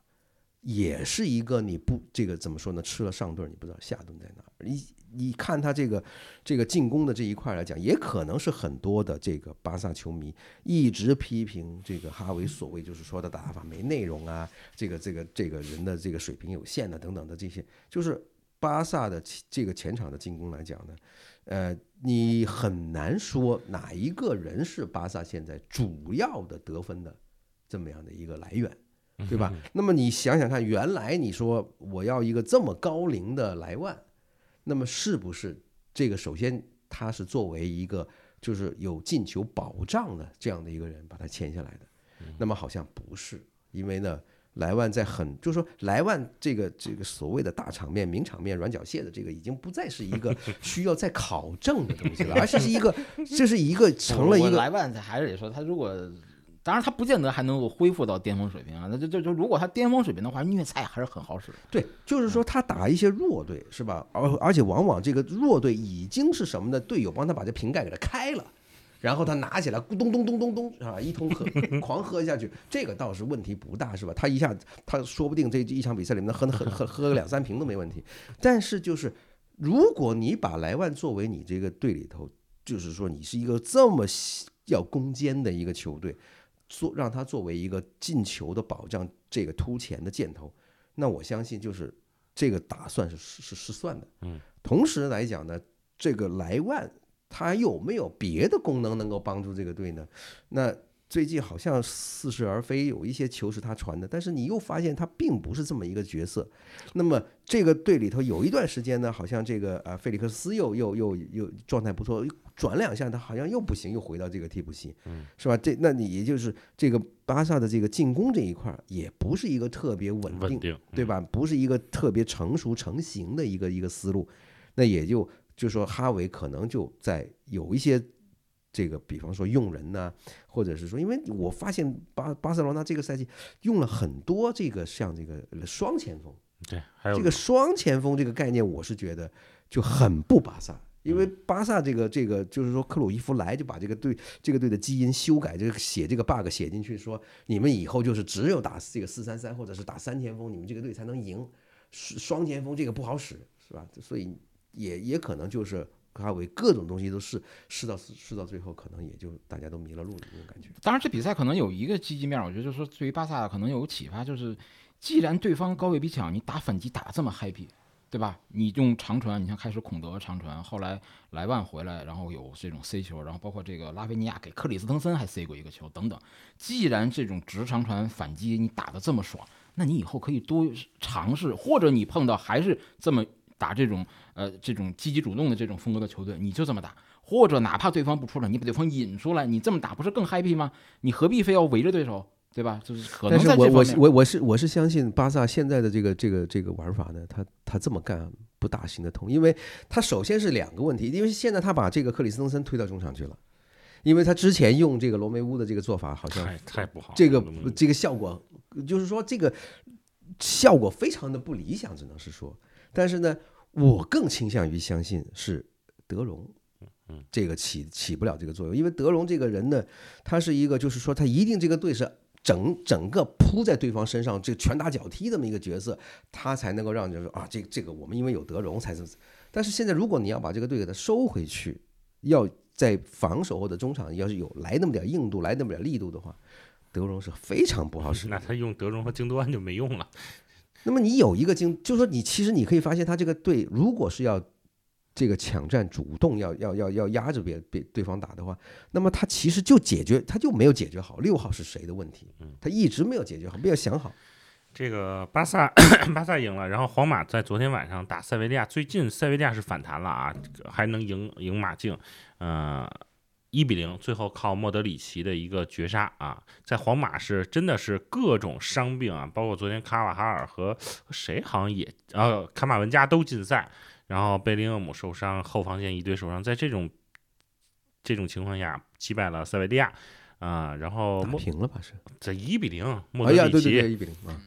也是一个你不这个怎么说呢？吃了上顿，你不知道下顿在哪。你你看他这个这个进攻的这一块来讲，也可能是很多的这个巴萨球迷一直批评这个哈维所谓就是说的打法没内容啊，这个这个这个人的这个水平有限的等等的这些，就是巴萨的这个前场的进攻来讲呢，呃，你很难说哪一个人是巴萨现在主要的得分的这么样的一个来源。对吧？那么你想想看，原来你说我要一个这么高龄的莱万，那么是不是这个首先他是作为一个就是有进球保障的这样的一个人把他签下来的？那么好像不是，因为呢，莱万在很就是说莱万这个这个所谓的大场面、名场面、软脚蟹的这个已经不再是一个 需要再考证的东西了，而是是一个这是一个成了一个莱万还是得说，他如果当然他不见得还能够恢复到巅峰水平啊。那就就就如果他巅峰水平的话，虐菜还是很好使。对，就是说他打一些弱队是吧？而而且往往这个弱队已经是什么呢？队友帮他把这瓶盖给他开了，然后他拿起来咕咚咚咚咚咚啊，一通喝，狂喝下去，这个倒是问题不大，是吧？他一下他说不定这一场比赛里面能喝喝喝喝个两三瓶都没问题。但是就是如果你把莱万作为你这个队里头，就是说你是一个这么要攻坚的一个球队，做让他作为一个进球的保障，这个突前的箭头，那我相信就是这个打算是是是算的。嗯，同时来讲呢，这个莱万他有没有别的功能能够帮助这个队呢？那最近好像似是而非，有一些球是他传的，但是你又发现他并不是这么一个角色。那么这个队里头有一段时间呢，好像这个啊，费利克斯又又又又状态不错，转两下他好像又不行，又回到这个替补席，嗯，是吧？这那你也就是这个巴萨的这个进攻这一块儿也不是一个特别稳定，稳定，对吧？不是一个特别成熟成型的一个一个思路，那也就就说哈维可能就在有一些这个，比方说用人呐、或者是说，因为我发现巴巴塞罗那这个赛季用了很多这个像这个双前锋，对，还有这个双前锋这个概念，我是觉得就很不巴萨。因为巴萨这个这个就是说，克鲁伊夫来就把这个队这个队的基因修改，这个写这个 bug 写进去，说你们以后就是只有打这个四三三或者是打三前锋，你们这个队才能赢，双前锋这个不好使，是吧？所以也也可能就是哈维各种东西都试试到试到最后，可能也就大家都迷了路的那种感觉。当然，这比赛可能有一个积极面，我觉得就是说对于巴萨可能有个启发，就是既然对方高位逼抢，你打反击打得这么 happy，对吧？你用长传，你像开始孔德长传，后来莱万回来，然后有这种 C 球，然后包括这个拉菲尼亚给克里斯滕森还 C 过一个球等等。既然这种直长传反击你打得这么爽，那你以后可以多尝试，或者你碰到还是这么打这种呃这种积极主动的这种风格的球队，你就这么打。或者哪怕对方不出来，你把对方引出来，你这么打不是更 happy 吗？你何必非要围着对手，对吧？就是可能但是我我在这方面，我我是我是相信巴萨现在的这个这个这个玩法呢，他他这么干不大行得通，因为他首先是两个问题，因为现在他把这个克里斯滕森推到中场去了，因为他之前用这个罗梅乌的这个做法好像太太不好，这个嗯这个效果，就是说这个效果非常的不理想，只能是说。但是呢，我更倾向于相信是德容，嗯，这个起起不了这个作用，因为德容这个人呢，他是一个就是说他一定这个队是。整整个扑在对方身上，这拳打脚踢这么一个角色，他才能够让人说啊，这这个我们因为有德容才是。但是现在如果你要把这个队给他收回去，要在防守或者中场要是有来那么点硬度，来那么点力度的话，德容是非常不好使 那。他用德容和京多安就没用了。那么你有一个经，就是说你其实你可以发现，他这个队如果是要这个抢占主动，要要要要压着别别对方打的话，那么他其实就解决，他就没有解决好六号是谁的问题，他一直没有解决好，没有想好。这个巴萨 巴萨赢了，然后皇马在昨天晚上打塞维利亚，最近塞维利亚是反弹了啊，还能赢赢马竞，呃，一比零，最后靠莫德里奇的一个绝杀啊，在皇马是真的是各种伤病啊，包括昨天卡瓦哈尔和和谁好像也呃卡马文加都禁赛，然后贝林厄姆受伤，后防线一堆受伤，在这种这种情况下击败了塞维利亚啊、然后打平了吧是？这一比零，莫德里奇。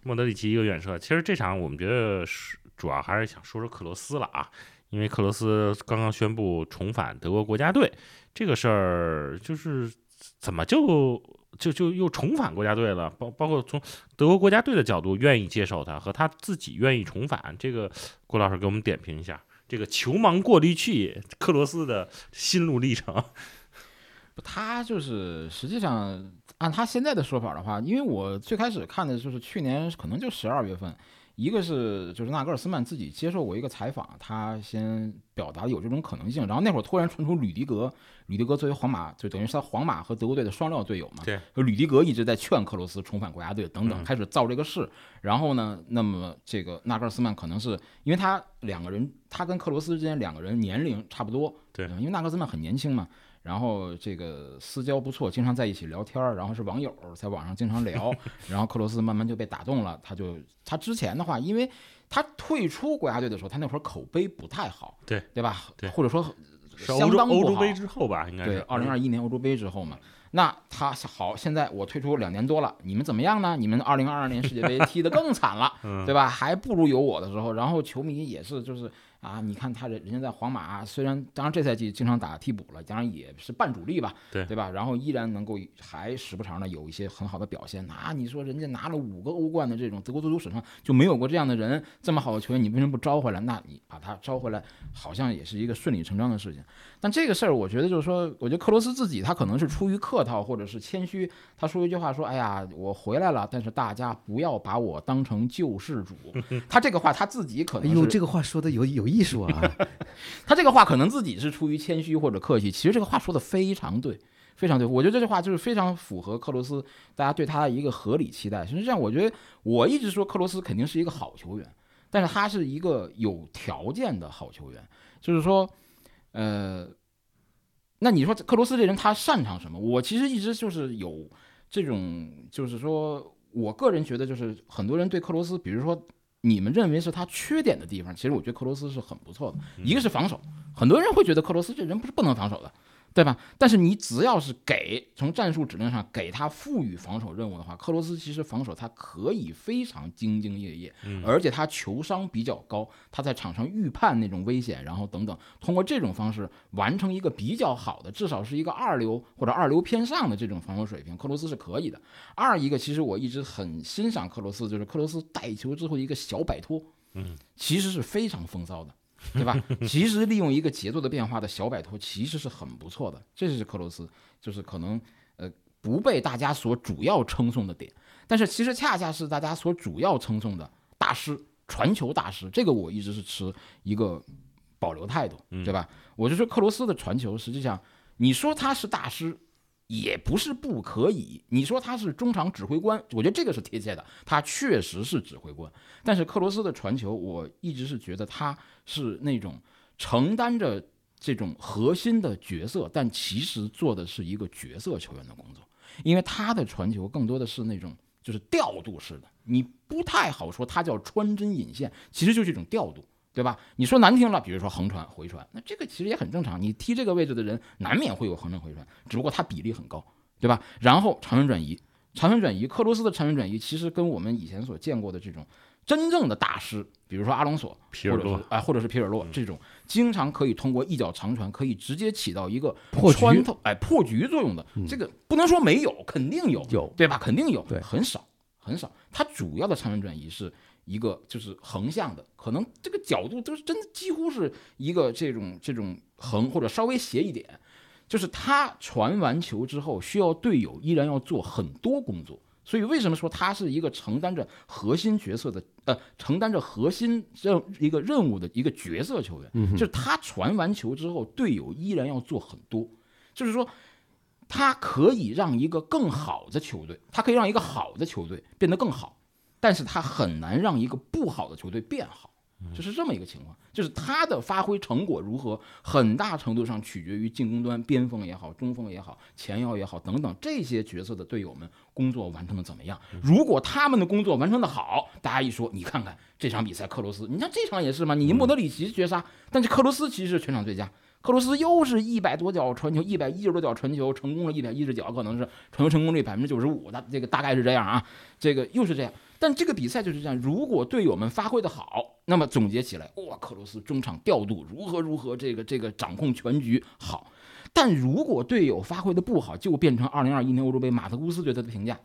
莫德里奇一个远射。其实这场我们觉得是主要还是想说说克罗斯了啊，因为克罗斯刚刚宣布重返德国国家队，这个事儿就是怎么就就就又重返国家队了？包包括从德国国家队的角度愿意接受他，和他自己愿意重返，这个郭老师给我们点评一下。这个球盲过滤器，克罗斯的心路历程。他就是实际上按他现在的说法的话，因为我最开始看的就是去年可能就十二月份，一个是就是纳格尔斯曼自己接受过一个采访，他先表达有这种可能性，然后那会儿突然传出吕迪格，吕迪格作为皇马就等于是他皇马和德国队的双料队友嘛，对，吕迪格一直在劝克罗斯重返国家队等等，嗯开始造这个势。然后呢，那么这个纳格尔斯曼可能是因为他两个人，他跟克罗斯之间两个人年龄差不多，对因为纳格尔斯曼很年轻嘛。然后这个私交不错，经常在一起聊天儿，然后是网友，在网上经常聊。然后克罗斯慢慢就被打动了，他就他之前的话，因为他退出国家队的时候，他那会儿口碑不太好，对对吧？对或者说相当不好欧洲杯之后吧，应该对，是二零二一年欧洲杯之后嘛，那他好，现在我退出两年多了，你们怎么样呢？你们二零二二年世界杯踢得更惨了，对吧？还不如有我的时候。然后球迷也是，就是啊，你看他人人家在皇马，虽然当然这赛季经常打替补了，当然也是半主力吧，对对吧？然后依然能够还时不常的有一些很好的表现。啊，你说人家拿了五个欧冠的这种德国足球史上就没有过这样的人，这么好的球员，你为什么不招回来？那你把他招回来，好像也是一个顺理成章的事情。但这个事儿，我觉得就是说，我觉得克罗斯自己他可能是出于客套或者是谦虚，他说一句话说：“哎呀，我回来了，但是大家不要把我当成救世主。”他这个话他自己可能哎呦，这个话说的有有有艺术啊！他这个话可能自己是出于谦虚或者客气，其实这个话说的非常对，非常对。我觉得这句话就是非常符合克罗斯大家对他的一个合理期待。实际上，我觉得我一直说克罗斯肯定是一个好球员，但是他是一个有条件的好球员，就是说。呃，那你说克罗斯这人他擅长什么？我其实一直就是有这种，就是说我个人觉得，就是很多人对克罗斯，比如说你们认为是他缺点的地方，其实我觉得克罗斯是很不错的。一个是防守，很多人会觉得克罗斯这人不是不能防守的。对吧？但是你只要是给从战术指令上给他赋予防守任务的话，克罗斯其实防守他可以非常兢兢业业，而且他球商比较高，他在场上预判那种危险，然后等等，通过这种方式完成一个比较好的，至少是一个二流或者二流偏上的这种防守水平，克罗斯是可以的。二一个，其实我一直很欣赏克罗斯，就是克罗斯带球之后一个小摆脱，嗯，其实是非常风骚的。对吧？其实利用一个节奏的变化的小摆脱，其实是很不错的。这是克罗斯，就是可能呃不被大家所主要称颂的点，但是其实恰恰是大家所主要称颂的大师、传球大师。这个我一直是持一个保留态度，对吧？我就说克罗斯的传球，实际上你说他是大师。也不是不可以，你说他是中场指挥官，我觉得这个是贴切的，他确实是指挥官。但是克罗斯的传球，我一直是觉得他是那种承担着这种核心的角色，但其实做的是一个角色球员的工作，因为他的传球更多的是那种就是调度式的，你不太好说他叫穿针引线，其实就是一种调度。对吧？你说难听了，比如说横传、回传，那这个其实也很正常。你踢这个位置的人，难免会有横传、回传，只不过它比例很高，对吧？然后长传转移，长传转移，克罗斯的长传转移，其实跟我们以前所见过的这种真正的大师，比如说阿隆索、皮尔洛，哎，或者是皮尔洛这种，经常可以通过一脚长传，可以直接起到一个破穿透、哎破局作用的。这个不能说没有，肯定有，有，对吧？肯定有，对，很少，很少。它主要的长传转移是。一个就是横向的，可能这个角度都是真的，几乎是一个这种这种横或者稍微斜一点，就是他传完球之后，需要队友依然要做很多工作。所以为什么说他是一个承担着核心角色的，呃，承担着核心任一个任务的一个角色球员？就是他传完球之后，队友依然要做很多，就是说他可以让一个更好的球队，他可以让一个好的球队变得更好。但是他很难让一个不好的球队变好，就是这么一个情况。就是他的发挥成果如何，很大程度上取决于进攻端边锋也好、中锋也好、前腰也好等等这些角色的队友们工作完成的怎么样。如果他们的工作完成的好，大家一说，你看看这场比赛，克罗斯，你像这场也是嘛，你莫德里奇绝杀，但是克罗斯其实是全场最佳。克罗斯又是一百多脚传球，一百一十多脚传球，成功了一百一十脚，可能是传球成功率百分之九十五的，这个大概是这样啊，这个又是这样。但这个比赛就是这样，如果队友们发挥的好，那么总结起来，哇，克罗斯中场调度如何如何，这个这个掌控全局好。但如果队友发挥的不好，就变成二零二一年欧洲杯马特乌斯对他的评价：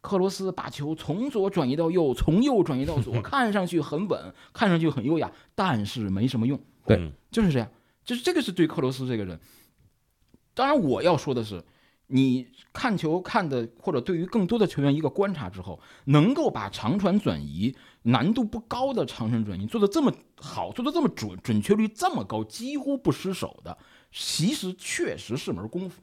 克罗斯把球从左转移到右，从右转移到左，看上去很稳，看上去很优雅，但是没什么用。对，就是这样，就是这个是对克罗斯这个人。当然，我要说的是。你看球看的，或者对于更多的球员一个观察之后，能够把长传转移难度不高的长传转移做得这么好，做得这么准，准确率这么高，几乎不失手的，其实确实是门功夫。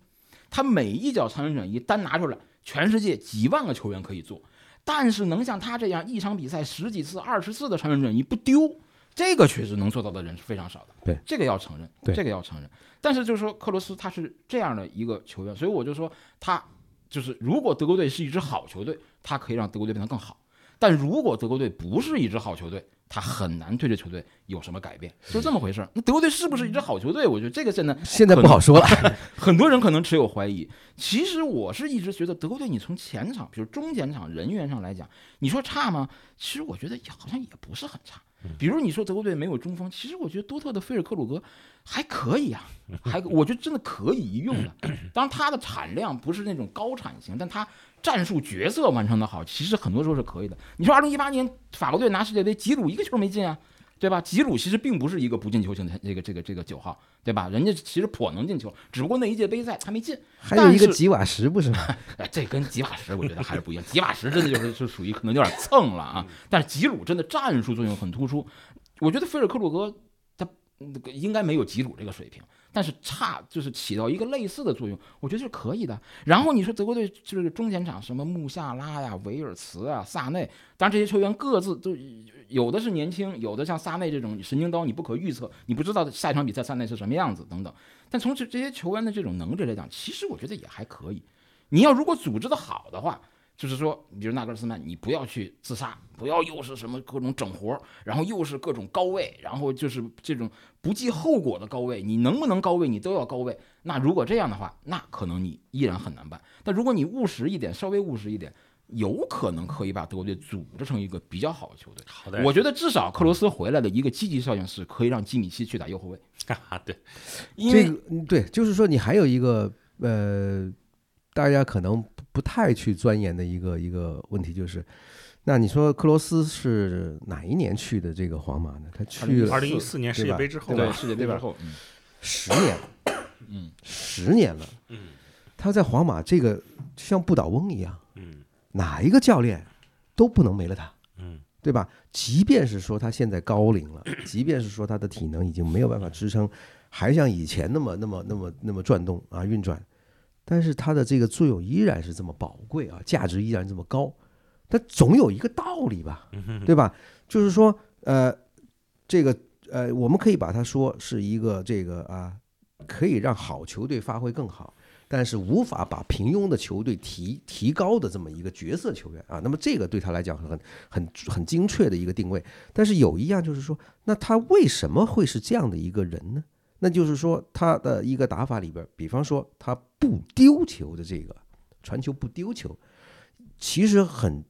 他每一脚长传转移单拿出来，全世界几万个球员可以做，但是能像他这样一场比赛十几次、二十次的长传转移不丢。这个确实能做到的人是非常少的，对，这个要承认，对，这个要承认。但是就是说，克罗斯他是这样的一个球员，所以我就说他就是，如果德国队是一支好球队，他可以让德国队变得更好。但如果德国队不是一支好球队，他很难对这球队有什么改变，就这么回事儿。那德国队是不是一支好球队？我觉得这个现在现在不好说了。很多人可能持有怀疑。其实我是一直觉得德国队，你从前场，比如中前场人员上来讲，你说差吗？其实我觉得好像也不是很差。比如你说德国队没有中锋，其实我觉得多特的菲尔克鲁格还可以啊，还我觉得真的可以一用的。当然他的产量不是那种高产型，但他战术角色完成的好，其实很多时候是可以的。你说二零一八年法国队拿世界杯，吉鲁一个球没进啊。对吧？吉鲁其实并不是一个不进球型的这个这个这个九号，对吧？人家其实颇能进球，只不过那一届杯赛他没进。还有一个吉瓦什不是吗？哎，这跟吉瓦什我觉得还是不一样。吉瓦什真的就是是属于可能有点蹭了啊。但是吉鲁真的战术作用很突出，我觉得菲尔克鲁格他应该没有吉鲁这个水平。但是差就是起到一个类似的作用，我觉得是可以的。然后你说德国队就是中前场什么穆夏拉呀、维尔茨啊、萨内，当然这些球员各自都有的是年轻，有的像萨内这种神经刀，你不可预测，你不知道下一场比赛萨内是什么样子等等。但从这这些球员的这种能力来讲，其实我觉得也还可以。你要如果组织的好的话。就是说，比如纳格尔斯曼，你不要去自杀，不要又是什么各种整活，然后又是各种高位，然后就是这种不计后果的高位，你能不能高位，你都要高位。那如果这样的话，那可能你依然很难办。但如果你务实一点，稍微务实一点，有可能可以把德国队组织成一个比较好的球队。好的，我觉得至少克罗斯回来的一个积极效应是可以让基米希去打右后卫。啊，对，这个对，就是说你还有一个呃。大家可能不太去钻研的一个一个问题就是，那你说克罗斯是哪一年去的这个皇马呢？他去二零一四年世界杯之后，对世界杯之后，十年了，嗯，十年了，嗯，他在皇马这个像不倒翁一样，嗯，哪一个教练都不能没了他，嗯，对吧？即便是说他现在高龄了，即便是说他的体能已经没有办法支撑，还像以前那么那么那么那么转动啊运转。但是他的这个作用依然是这么宝贵啊，价值依然这么高，它总有一个道理吧，对吧？就是说，呃，这个呃，我们可以把它说是一个这个啊，可以让好球队发挥更好，但是无法把平庸的球队提提高的这么一个角色球员啊。那么这个对他来讲很很很精确的一个定位。但是有一样就是说，那他为什么会是这样的一个人呢？那就是说，他的一个打法里边，比方说他不丢球的这个传球不丢球，其实很，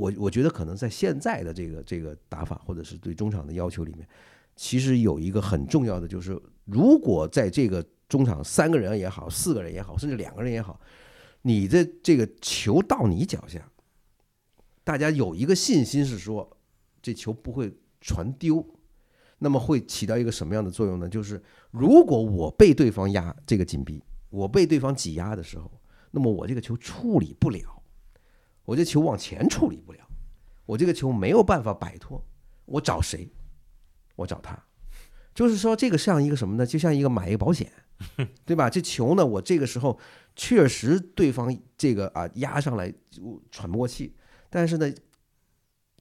我我觉得可能在现在的这个这个打法或者是对中场的要求里面，其实有一个很重要的就是，如果在这个中场三个人也好，四个人也好，甚至两个人也好，你的这个球到你脚下，大家有一个信心是说，这球不会传丢。那么会起到一个什么样的作用呢？就是如果我被对方压这个紧逼，我被对方挤压的时候，那么我这个球处理不了，我这球往前处理不了，我这个球没有办法摆脱，我找谁？我找他。就是说，这个像一个什么呢？就像一个买一个保险，对吧？这球呢，我这个时候确实对方这个啊压上来就喘不过气，但是呢。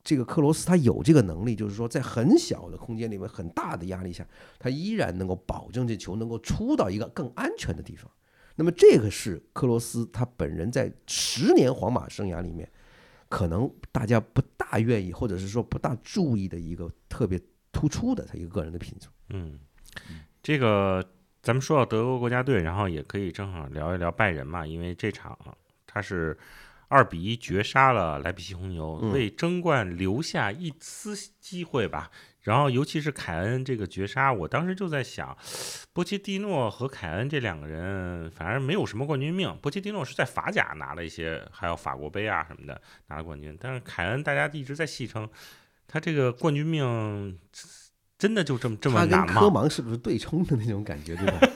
这个克罗斯他有这个能力，就是说在很小的空间里面、很大的压力下，他依然能够保证这球能够出到一个更安全的地方。那么这个是克罗斯他本人在十年皇马生涯里面，可能大家不大愿意，或者是说不大注意的一个特别突出的他一个个人的品种。嗯，这个咱们说到德国国家队，然后也可以正好聊一聊拜仁嘛，因为这场他是。二比一绝杀了莱比锡红牛，为争冠留下一丝机会吧。然后，尤其是凯恩这个绝杀，我当时就在想，波切蒂诺和凯恩这两个人，反正没有什么冠军命。波切蒂诺是在法甲拿了一些，还有法国杯啊什么的拿了冠军，但是凯恩大家一直在戏称他这个冠军命真的就这么这么难吗？科芒是不是对冲的那种感觉，对吧？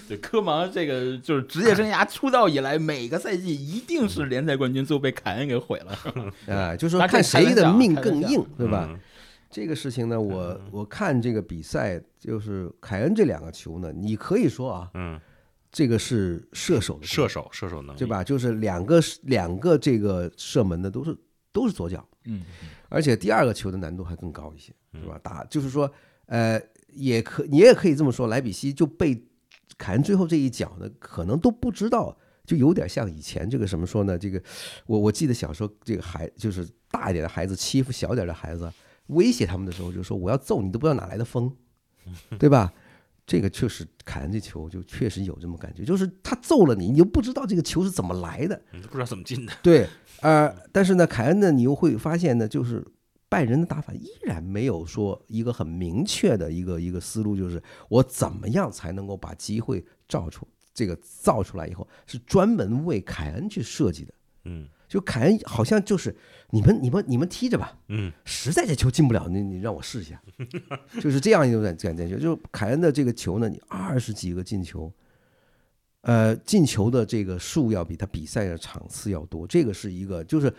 对科芒这个就是职业生涯出道以来，每个赛季一定是联赛冠军，最后被凯恩给毁了。啊，就是说看谁的命更硬，对吧？这个事情呢，我我看这个比赛，就是凯恩这两个球呢，你可以说啊，嗯，这个是射手的射手射手能力，对吧？就是两个两个这个射门的都是都是左脚，嗯，而且第二个球的难度还更高一些，是吧？打就是说，呃，也可你也可以这么说，莱比锡就被。凯恩最后这一脚呢，可能都不知道，就有点像以前这个什么说呢？这个我我记得小时候这个孩就是大一点的孩子欺负小点的孩子，威胁他们的时候，就说我要揍你，都不知道哪来的风，对吧？这个确实凯恩这球就确实有这么感觉，就是他揍了你，你又不知道这个球是怎么来的，你都不知道怎么进的。对，呃，但是呢，凯恩呢，你又会发现呢，就是拜仁的打法依然没有说一个很明确的一个一个思路，就是我怎么样才能够把机会造出这个造出来以后，是专门为凯恩去设计的。嗯就凯恩好像就是你们你们你们踢着吧，嗯实在这球进不了，你你让我试一下，就是这样一种感感觉。就是凯恩的这个球呢，你二十几个进球，呃，进球的这个数要比他比赛的场次要多，这个是一个，就是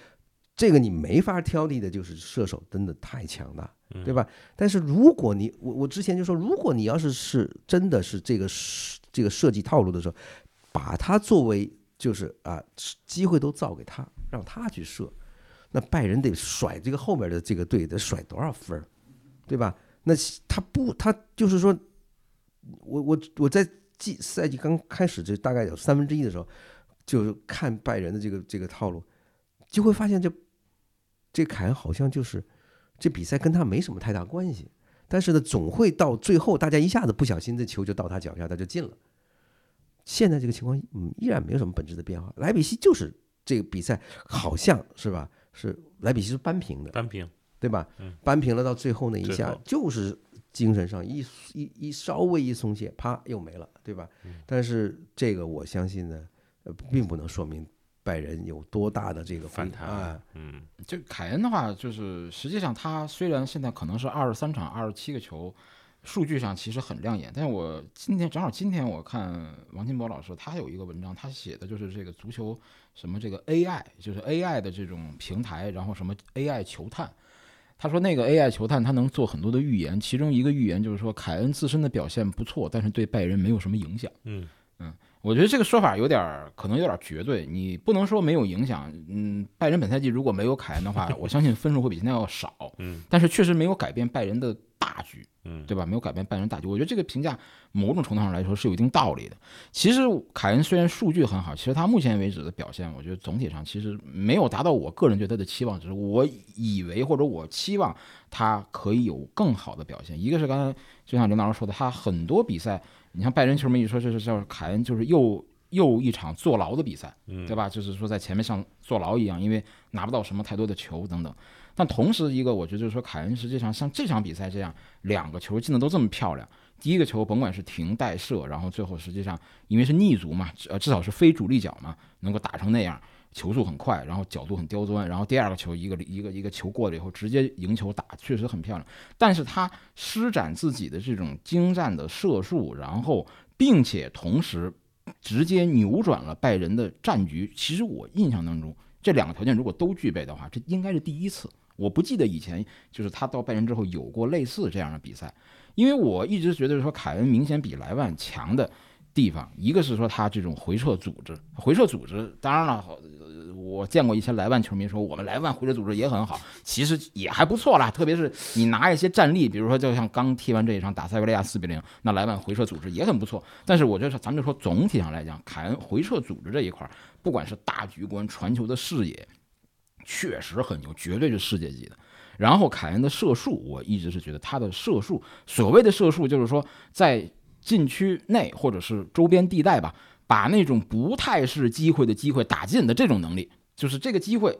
这个你没法挑剔的，就是射手真的太强大，对吧？但是如果你我我之前就说，如果你要是是真的是这个是这个设计套路的时候，把它作为就是啊机会都造给他，让他去射，那拜仁得甩这个后面的这个队得甩多少分，对吧？那他不，他就是说，我我我在季赛季刚开始这大概有三分之一的时候，就是看拜仁的这个这个套路，就会发现这这凯恩好像就是这比赛跟他没什么太大关系，但是呢，总会到最后大家一下子不小心这球就到他脚下，他就进了。现在这个情况，嗯，依然没有什么本质的变化。莱比锡就是这个比赛，好像是吧？是莱比锡是扳平的，扳平。对吧嗯？扳平了，到最后那一下就是精神上一一一稍微一松懈，啪又没了，对吧？嗯但是这个我相信呢，呃，并不能说明拜仁有多大的这个反弹啊，嗯就凯恩的话，就是实际上他虽然现在可能是二十三场二十七个球，数据上其实很亮眼，但是我今天正好今天我看王金宝老师他有一个文章，他写的就是这个足球什么这个 AI，就是 AI 的这种平台，然后什么 AI 球探。他说那个 AI 球探他能做很多的预言，其中一个预言就是说凯恩自身的表现不错，但是对拜仁没有什么影响。嗯我觉得这个说法有点可能有点绝对，你不能说没有影响。嗯，拜仁本赛季如果没有凯恩的话，我相信分数会比现在要少。嗯，但是确实没有改变拜仁的大局，嗯对吧？没有改变拜仁大局。我觉得这个评价某种程度上来说是有一定道理的。其实凯恩虽然数据很好，其实他目前为止的表现，我觉得总体上其实没有达到我个人对他的期望值。我以为或者我期望他可以有更好的表现。一个是刚才就像刘老师说的，他很多比赛。你像拜仁球迷一说就是叫凯恩，就是又又一场坐牢的比赛，嗯对吧？就是说在前面像坐牢一样，因为拿不到什么太多的球等等。但同时一个，我觉得就是说凯恩实际上像这场比赛这样，两个球进的都这么漂亮。第一个球甭管是停带射，然后最后实际上因为是逆足嘛，呃至少是非主力脚嘛，能够打成那样，球速很快，然后角度很刁钻。然后第二个球一个一个一个球过了以后，直接赢球打，确实很漂亮。但是他施展自己的这种精湛的射术，然后并且同时直接扭转了拜仁的战局。其实我印象当中，这两个条件如果都具备的话，这应该是第一次。我不记得以前就是他到拜仁之后有过类似这样的比赛，因为我一直觉得说凯恩明显比莱万强的地方，一个是说他这种回撤组织，回撤组织，当然了，我见过一些莱万球迷说我们莱万回撤组织也很好，其实也还不错啦。特别是你拿一些战例，比如说就像刚踢完这一场打塞维利亚四比零，那莱万回撤组织也很不错。但是我觉得咱们就说总体上来讲，凯恩回撤组织这一块，不管是大局观、传球的视野，确实很牛，绝对是世界级的。然后凯恩的射术，我一直是觉得他的射术，所谓的射术就是说在禁区内或者是周边地带吧，把那种不太是机会的机会打进的这种能力，就是这个机会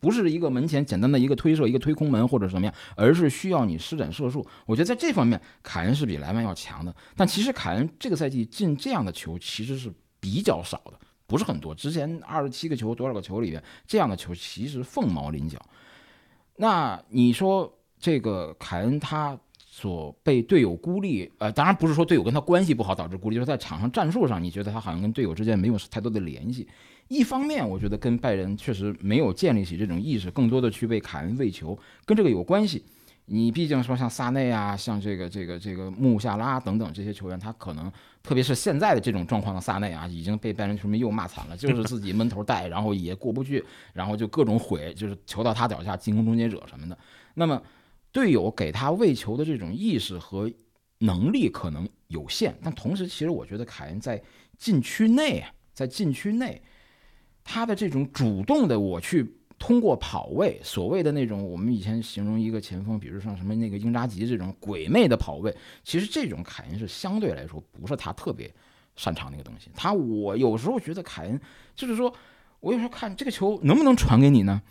不是一个门前简单的一个推射、一个推空门或者什么样，而是需要你施展射术。我觉得在这方面，凯恩是比莱万要强的。但其实凯恩这个赛季进这样的球其实是比较少的，不是很多。之前二十七个球多少个球里面，这样的球其实凤毛麟角。那你说这个凯恩他所被队友孤立，呃，当然不是说队友跟他关系不好导致孤立，就是在场上战术上，你觉得他好像跟队友之间没有太多的联系。一方面，我觉得跟拜仁确实没有建立起这种意识，更多的去为凯恩喂球，跟这个有关系。你毕竟说像萨内啊，像这个这个这个穆夏拉等等这些球员，他可能特别是现在的这种状况的萨内啊，已经被拜仁球迷又骂惨了，就是自己闷头带，然后也过不去，然后就各种毁，就是球到他脚下进攻终结者什么的。那么队友给他喂球的这种意识和能力可能有限，但同时，其实我觉得凯恩在禁区内，在禁区内，他的这种主动的我去通过跑位，所谓的那种我们以前形容一个前锋，比如像什么那个英扎吉这种鬼魅的跑位，其实这种凯恩是相对来说不是他特别擅长的一个东西。他我有时候觉得凯恩就是说，我有时候看这个球能不能传给你呢？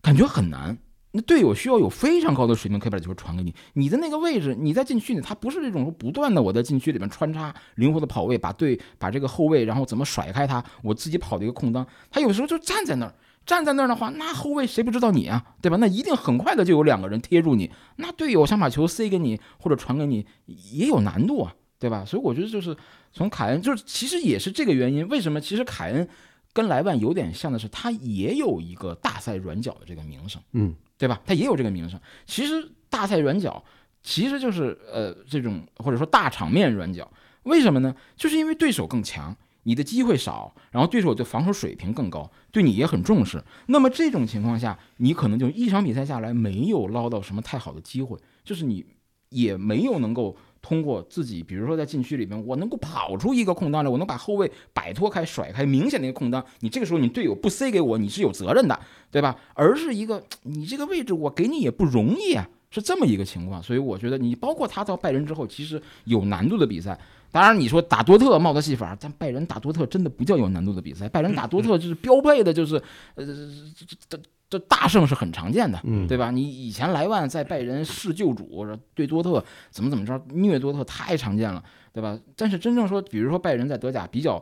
感觉很难。那队友需要有非常高的水平，可以把球传给你。你的那个位置，你在禁区里，他不是这种不断的我在禁区里面穿插灵活的跑位，把队把这个后卫，然后怎么甩开他，我自己跑的一个空当。他有时候就站在那儿，站在那儿的话，那后卫谁不知道你啊，对吧？那一定很快的就有两个人贴住你，那队友想把球塞给你或者传给你也有难度啊，对吧？所以我觉得就是从凯恩，就是其实也是这个原因，为什么？其实凯恩跟莱万有点像的是，他也有一个大赛软脚的这个名声，嗯。对吧？他也有这个名声。其实大赛软脚，其实就是呃这种或者说大场面软脚。为什么呢？就是因为对手更强，你的机会少，然后对手的防守水平更高，对你也很重视。那么这种情况下，你可能就一场比赛下来没有捞到什么太好的机会，就是你也没有能够。通过自己，比如说在禁区里面，我能够跑出一个空当来，我能把后卫摆脱开、甩开明显的一个空当，你这个时候你队友不塞给我，你是有责任的，对吧？而是一个你这个位置我给你也不容易啊，是这么一个情况。所以我觉得你包括他到拜仁之后，其实有难度的比赛。当然你说打多特帽子戏法，但拜仁打多特真的不叫有难度的比赛，拜仁打多特就是标配的，就是呃这这。这大胜是很常见的，对吧？你以前莱万在拜仁弑救主，对多特怎么怎么着虐多特太常见了，对吧？但是真正说，比如说拜仁在德甲比较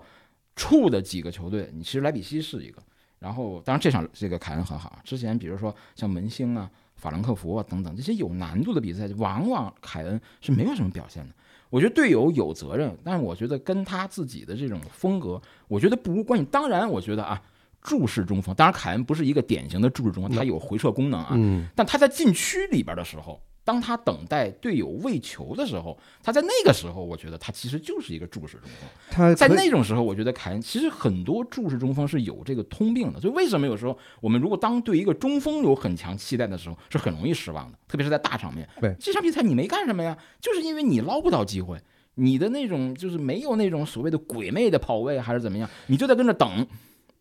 怵的几个球队，你其实莱比锡是一个。然后当然这场这个凯恩很好，之前比如说像门兴啊、法兰克福啊等等这些有难度的比赛，往往凯恩是没有什么表现的。我觉得队友有责任，但是我觉得跟他自己的这种风格，我觉得不无关系。当然，我觉得啊。注视中锋，当然凯恩不是一个典型的注视中锋，他有回撤功能啊。嗯。但他在禁区里边的时候，当他等待队友喂球的时候，他在那个时候，我觉得他其实就是一个注视中锋。他在那种时候，我觉得凯恩其实很多注视中锋是有这个通病的。所以为什么有时候我们如果当对一个中锋有很强期待的时候，是很容易失望的，特别是在大场面。对。这场比赛你没干什么呀？就是因为你捞不到机会，你的那种就是没有那种所谓的鬼魅的跑位还是怎么样，你就在跟着等。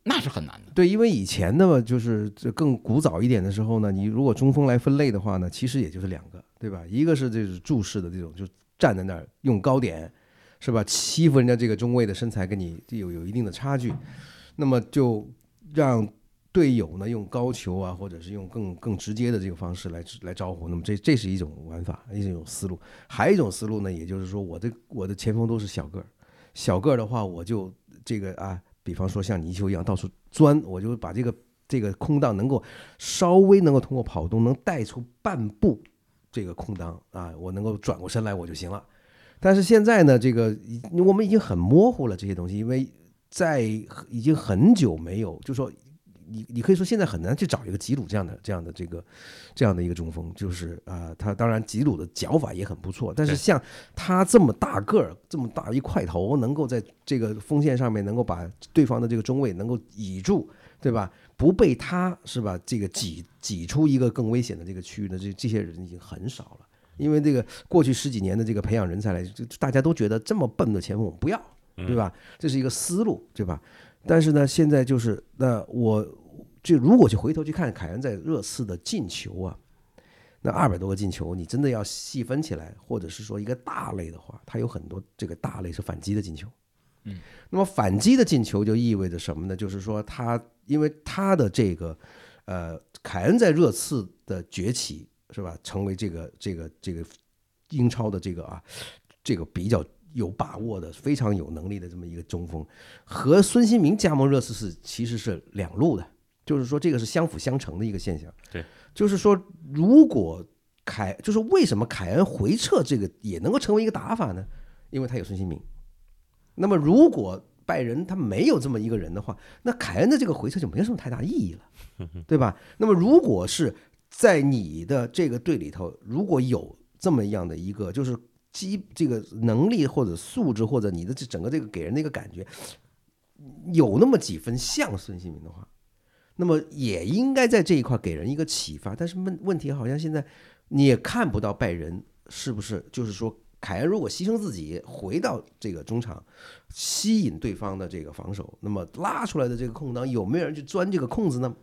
那是很难的，对，因为以前呢，就是这更古早一点的时候呢，你如果中锋来分类的话呢，其实也就是两个，对吧？一个是这是注视的这种，就站在那儿用高点，是吧？欺负人家这个中卫的身材跟你有有一定的差距，那么就让队友呢用高球啊，或者是用更更直接的这个方式来来招呼。那么这这是一种玩法，一种思路。还有一种思路呢，也就是说，我的我的前锋都是小个儿，小个儿的话，我就这个啊。比方说像泥鳅一样到处钻，我就把这个这个空档能够稍微能够通过跑动能带出半步这个空档啊，我能够转过身来我就行了。但是现在呢，这个我们已经很模糊了这些东西，因为在已经很久没有，就说。你你可以说现在很难去找一个吉鲁这样的这样的这个这样的一个中锋，就是啊，他当然吉鲁的脚法也很不错，但是像他这么大个儿，这么大一块头，能够在这个锋线上面能够把对方的这个中卫能够倚住，对吧？不被他是吧？这个挤挤出一个更危险的这个区域的这这些人已经很少了，因为这个过去十几年的这个培养人才来，就大家都觉得这么笨的前锋我们不要，对吧？这是一个思路，对吧？但是呢，现在就是那我。就如果去回头去看凯恩在热刺的进球啊，那二百多个进球，你真的要细分起来，或者是说一个大类的话，他有很多这个大类是反击的进球。嗯，那么反击的进球就意味着什么呢？就是说他因为他的这个呃，凯恩在热刺的崛起是吧，成为这个这个这个英超的这个啊这个比较有把握的、非常有能力的这么一个中锋，和孙兴民加盟热刺是其实是两路的。就是说，这个是相辅相成的一个现象。对，就是说，如果凯，就是为什么凯恩回撤这个也能够成为一个打法呢？因为他有孙兴民。那么，如果拜仁他没有这么一个人的话，那凯恩的这个回撤就没有什么太大意义了，对吧？那么，如果是在你的这个队里头，如果有这么样的一个，就是基这个能力或者素质，或者你的这整个这个给人的一个感觉，有那么几分像孙兴民的话。那么也应该在这一块给人一个启发，但是问问题好像现在你也看不到拜仁是不是就是说凯恩如果牺牲自己回到这个中场，吸引对方的这个防守，那么拉出来的这个空档有没有人去钻这个空子呢？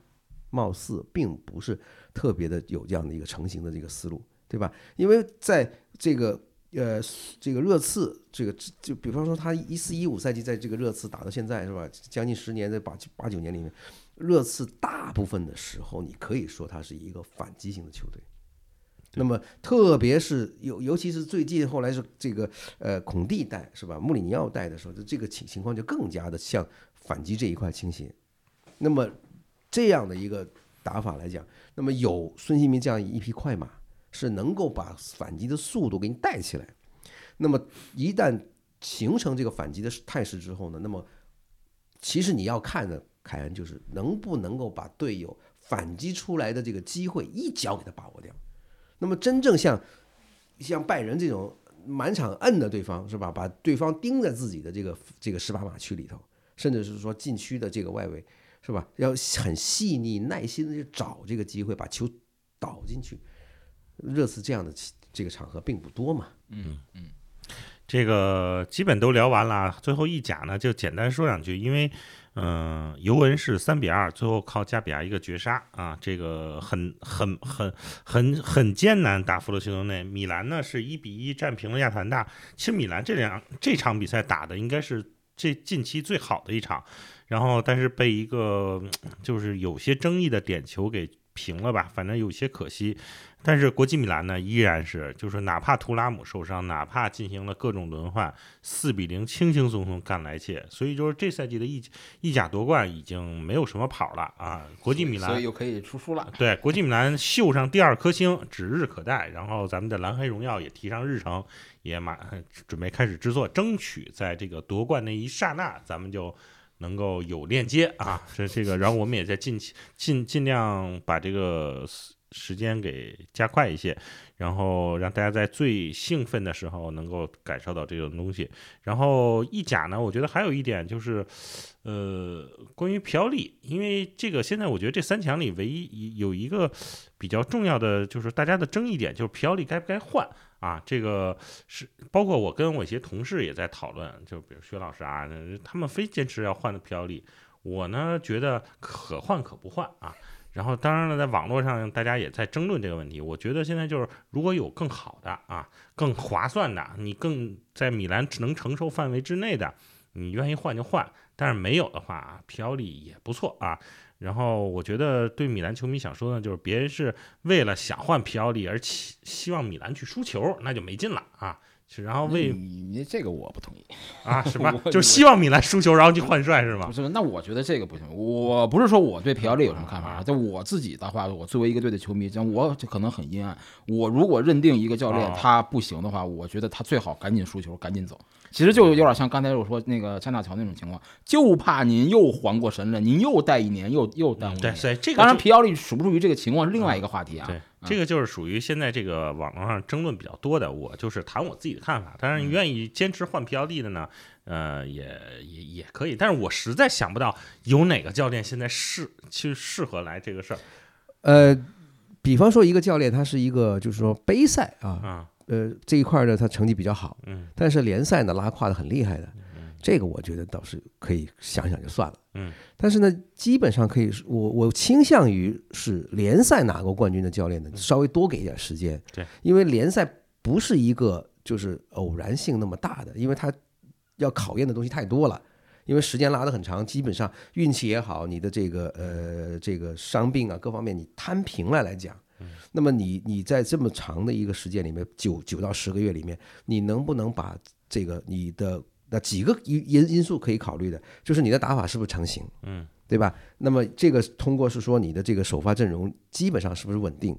貌似并不是特别的有这样的一个成型的这个思路，对吧？因为在这个呃这个热刺，这个就比方说他一四一五赛季在这个热刺打到现在是吧，将近十年，在八八九年里面，热刺大部分的时候，你可以说它是一个反击型的球队。那么，特别是尤尤其是最近后来是这个呃孔蒂带是吧，穆里尼奥带的时候，这个情情况就更加的向反击这一块倾斜。那么这样的一个打法来讲，那么有孙兴民这样一匹快马，是能够把反击的速度给你带起来。那么一旦形成这个反击的态势之后呢，那么其实你要看的凯恩就是能不能够把队友反击出来的这个机会一脚给他把握掉。那么真正像像拜仁这种满场摁的对方是吧？把对方盯在自己的这个这个十八码区里头，甚至是说禁区的这个外围是吧？要很细腻耐心的去找这个机会，把球倒进去。热刺这样的这个场合并不多嘛。嗯嗯，这个基本都聊完了，最后一甲呢就简单说两句，因为。嗯，尤文是三比二，最后靠加比亚一个绝杀啊，这个很很很很很艰难打服了西多内。米兰呢是一比一战平了亚特兰大。其实米兰这两这场比赛打的应该是这近期最好的一场，然后但是被一个就是有些争议的点球给平了吧，反正有些可惜。但是国际米兰呢，依然是就是哪怕图拉姆受伤，哪怕进行了各种轮换，四比零轻轻松松干来切。所以就是这赛季的意意甲夺冠已经没有什么跑了啊！国际米兰所以又可以出书了。对，国际米兰秀上第二颗星指日可待。然后咱们的蓝黑荣耀也提上日程，也马准备开始制作，争取在这个夺冠那一刹那，咱们就能够有链接啊！这这个，然后我们也在尽尽尽量把这个。时间给加快一些，然后让大家在最兴奋的时候能够感受到这种东西。然后意甲呢，我觉得还有一点就是，呃，关于皮奥利，因为这个现在我觉得这三强里唯一有一个比较重要的就是大家的争议点，就是皮奥利该不该换啊？这个是包括我跟我一些同事也在讨论，就比如薛老师啊，他们非坚持要换的皮奥利，我呢觉得可换可不换啊。然后，当然了，在网络上大家也在争论这个问题。我觉得现在就是，如果有更好的啊、更划算的，你更在米兰能承受范围之内的，你愿意换就换。但是没有的话，皮奥利也不错啊。然后，我觉得对米兰球迷想说的，就是别人是为了想换皮奥利而希希望米兰去输球，那就没劲了啊。然后为你这个我不同意啊，是吧？就希望米兰输球，然后去换帅是吗？不是，那我觉得这个不行。我不是说我对皮奥利有什么看法，就我自己的话，我作为一个队的球迷，像我可能很阴暗。我如果认定一个教练他不行的话，我觉得他最好赶紧输球，赶紧走。其实就有点像刚才我说那个加纳乔那种情况，就怕您又缓过神来，您又带一年，又又耽误。对，所以这个当然皮奥利属不属于这个情况是另外一个话题啊。对。这个就是属于现在这个网络上争论比较多的，我就是谈我自己的看法。当然，你愿意坚持换 PLD 的呢，呃，也也也可以。但是我实在想不到有哪个教练现在适去适合来这个事儿。呃，比方说一个教练，他是一个就是说杯赛啊，呃这一块呢他成绩比较好，嗯，但是联赛呢拉胯的很厉害的。这个我觉得倒是可以想想就算了，嗯，但是呢，基本上可以，我我倾向于是联赛拿过冠军的教练呢，稍微多给一点时间，对，因为联赛不是一个就是偶然性那么大的，因为它要考验的东西太多了，因为时间拉得很长，基本上运气也好，你的这个呃这个伤病啊各方面你摊平了来讲，那么你你在这么长的一个时间里面，九九到十个月里面，你能不能把这个你的那几个因因因素可以考虑的，就是你的打法是不是成型，嗯，对吧？那么这个通过是说你的这个首发阵容基本上是不是稳定，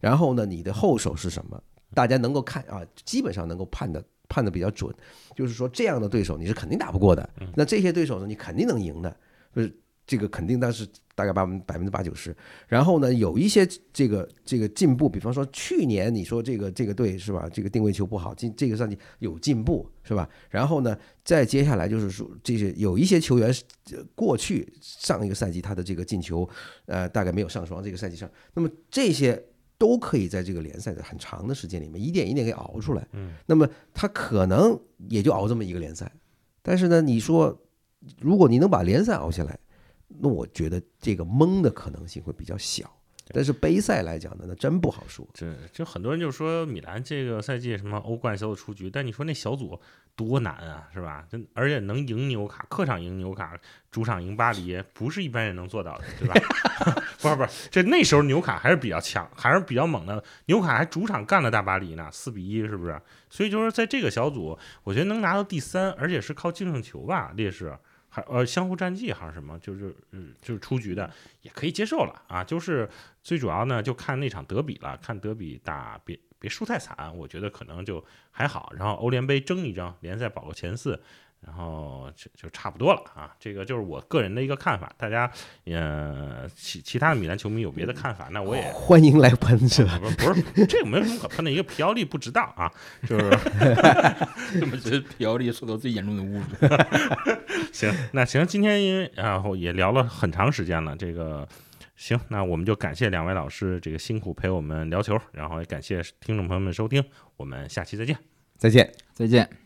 然后呢，你的后手是什么？大家能够看啊，基本上能够判的判的比较准，就是说这样的对手你是肯定打不过的。那这些对手呢，你肯定能赢的，就是。这个肯定，但是大概百分百分之八九十。然后呢，有一些这个这个进步，比方说去年你说这个这个队是吧？这个定位球不好，进这个赛季有进步是吧？然后呢，再接下来就是说这些有一些球员过去上一个赛季他的这个进球，呃，大概没有上双，这个赛季上，那么这些都可以在这个联赛的很长的时间里面一点一点给熬出来。嗯，那么他可能也就熬这么一个联赛，但是呢，你说如果你能把联赛熬下来。那我觉得这个蒙的可能性会比较小。但是杯赛来讲呢，那真不好说。这就很多人就说米兰这个赛季什么欧冠小组出局，但你说那小组多难啊，是吧？真而且能赢纽卡，客场赢纽卡，主场赢巴黎，不是一般人能做到的，对吧？不是不是，这那时候纽卡还是比较强，还是比较猛的。纽卡还主场干了大巴黎呢，四比一，是不是？所以就是在这个小组，我觉得能拿到第三，而且是靠净胜球吧，劣势。还呃相互战绩还是什么，就是嗯就是出局的也可以接受了啊，就是最主要呢就看那场德比了，看德比打别别输太惨，我觉得可能就还好，然后欧联杯争一争，联赛保个前四。然后就就差不多了啊，这个就是我个人的一个看法。大家，呃，其其他的米兰球迷有别的看法，那我也欢迎来喷是吧？不是不是，这个没有什么可喷的，一个皮奥利不值当啊，就是 这么觉得皮奥利受到最严重的侮辱。行，那行，今天因为然后也聊了很长时间了，这个行，那我们就感谢两位老师这个辛苦陪我们聊球，然后也感谢听众朋友们收听，我们下期再见，再见，再见。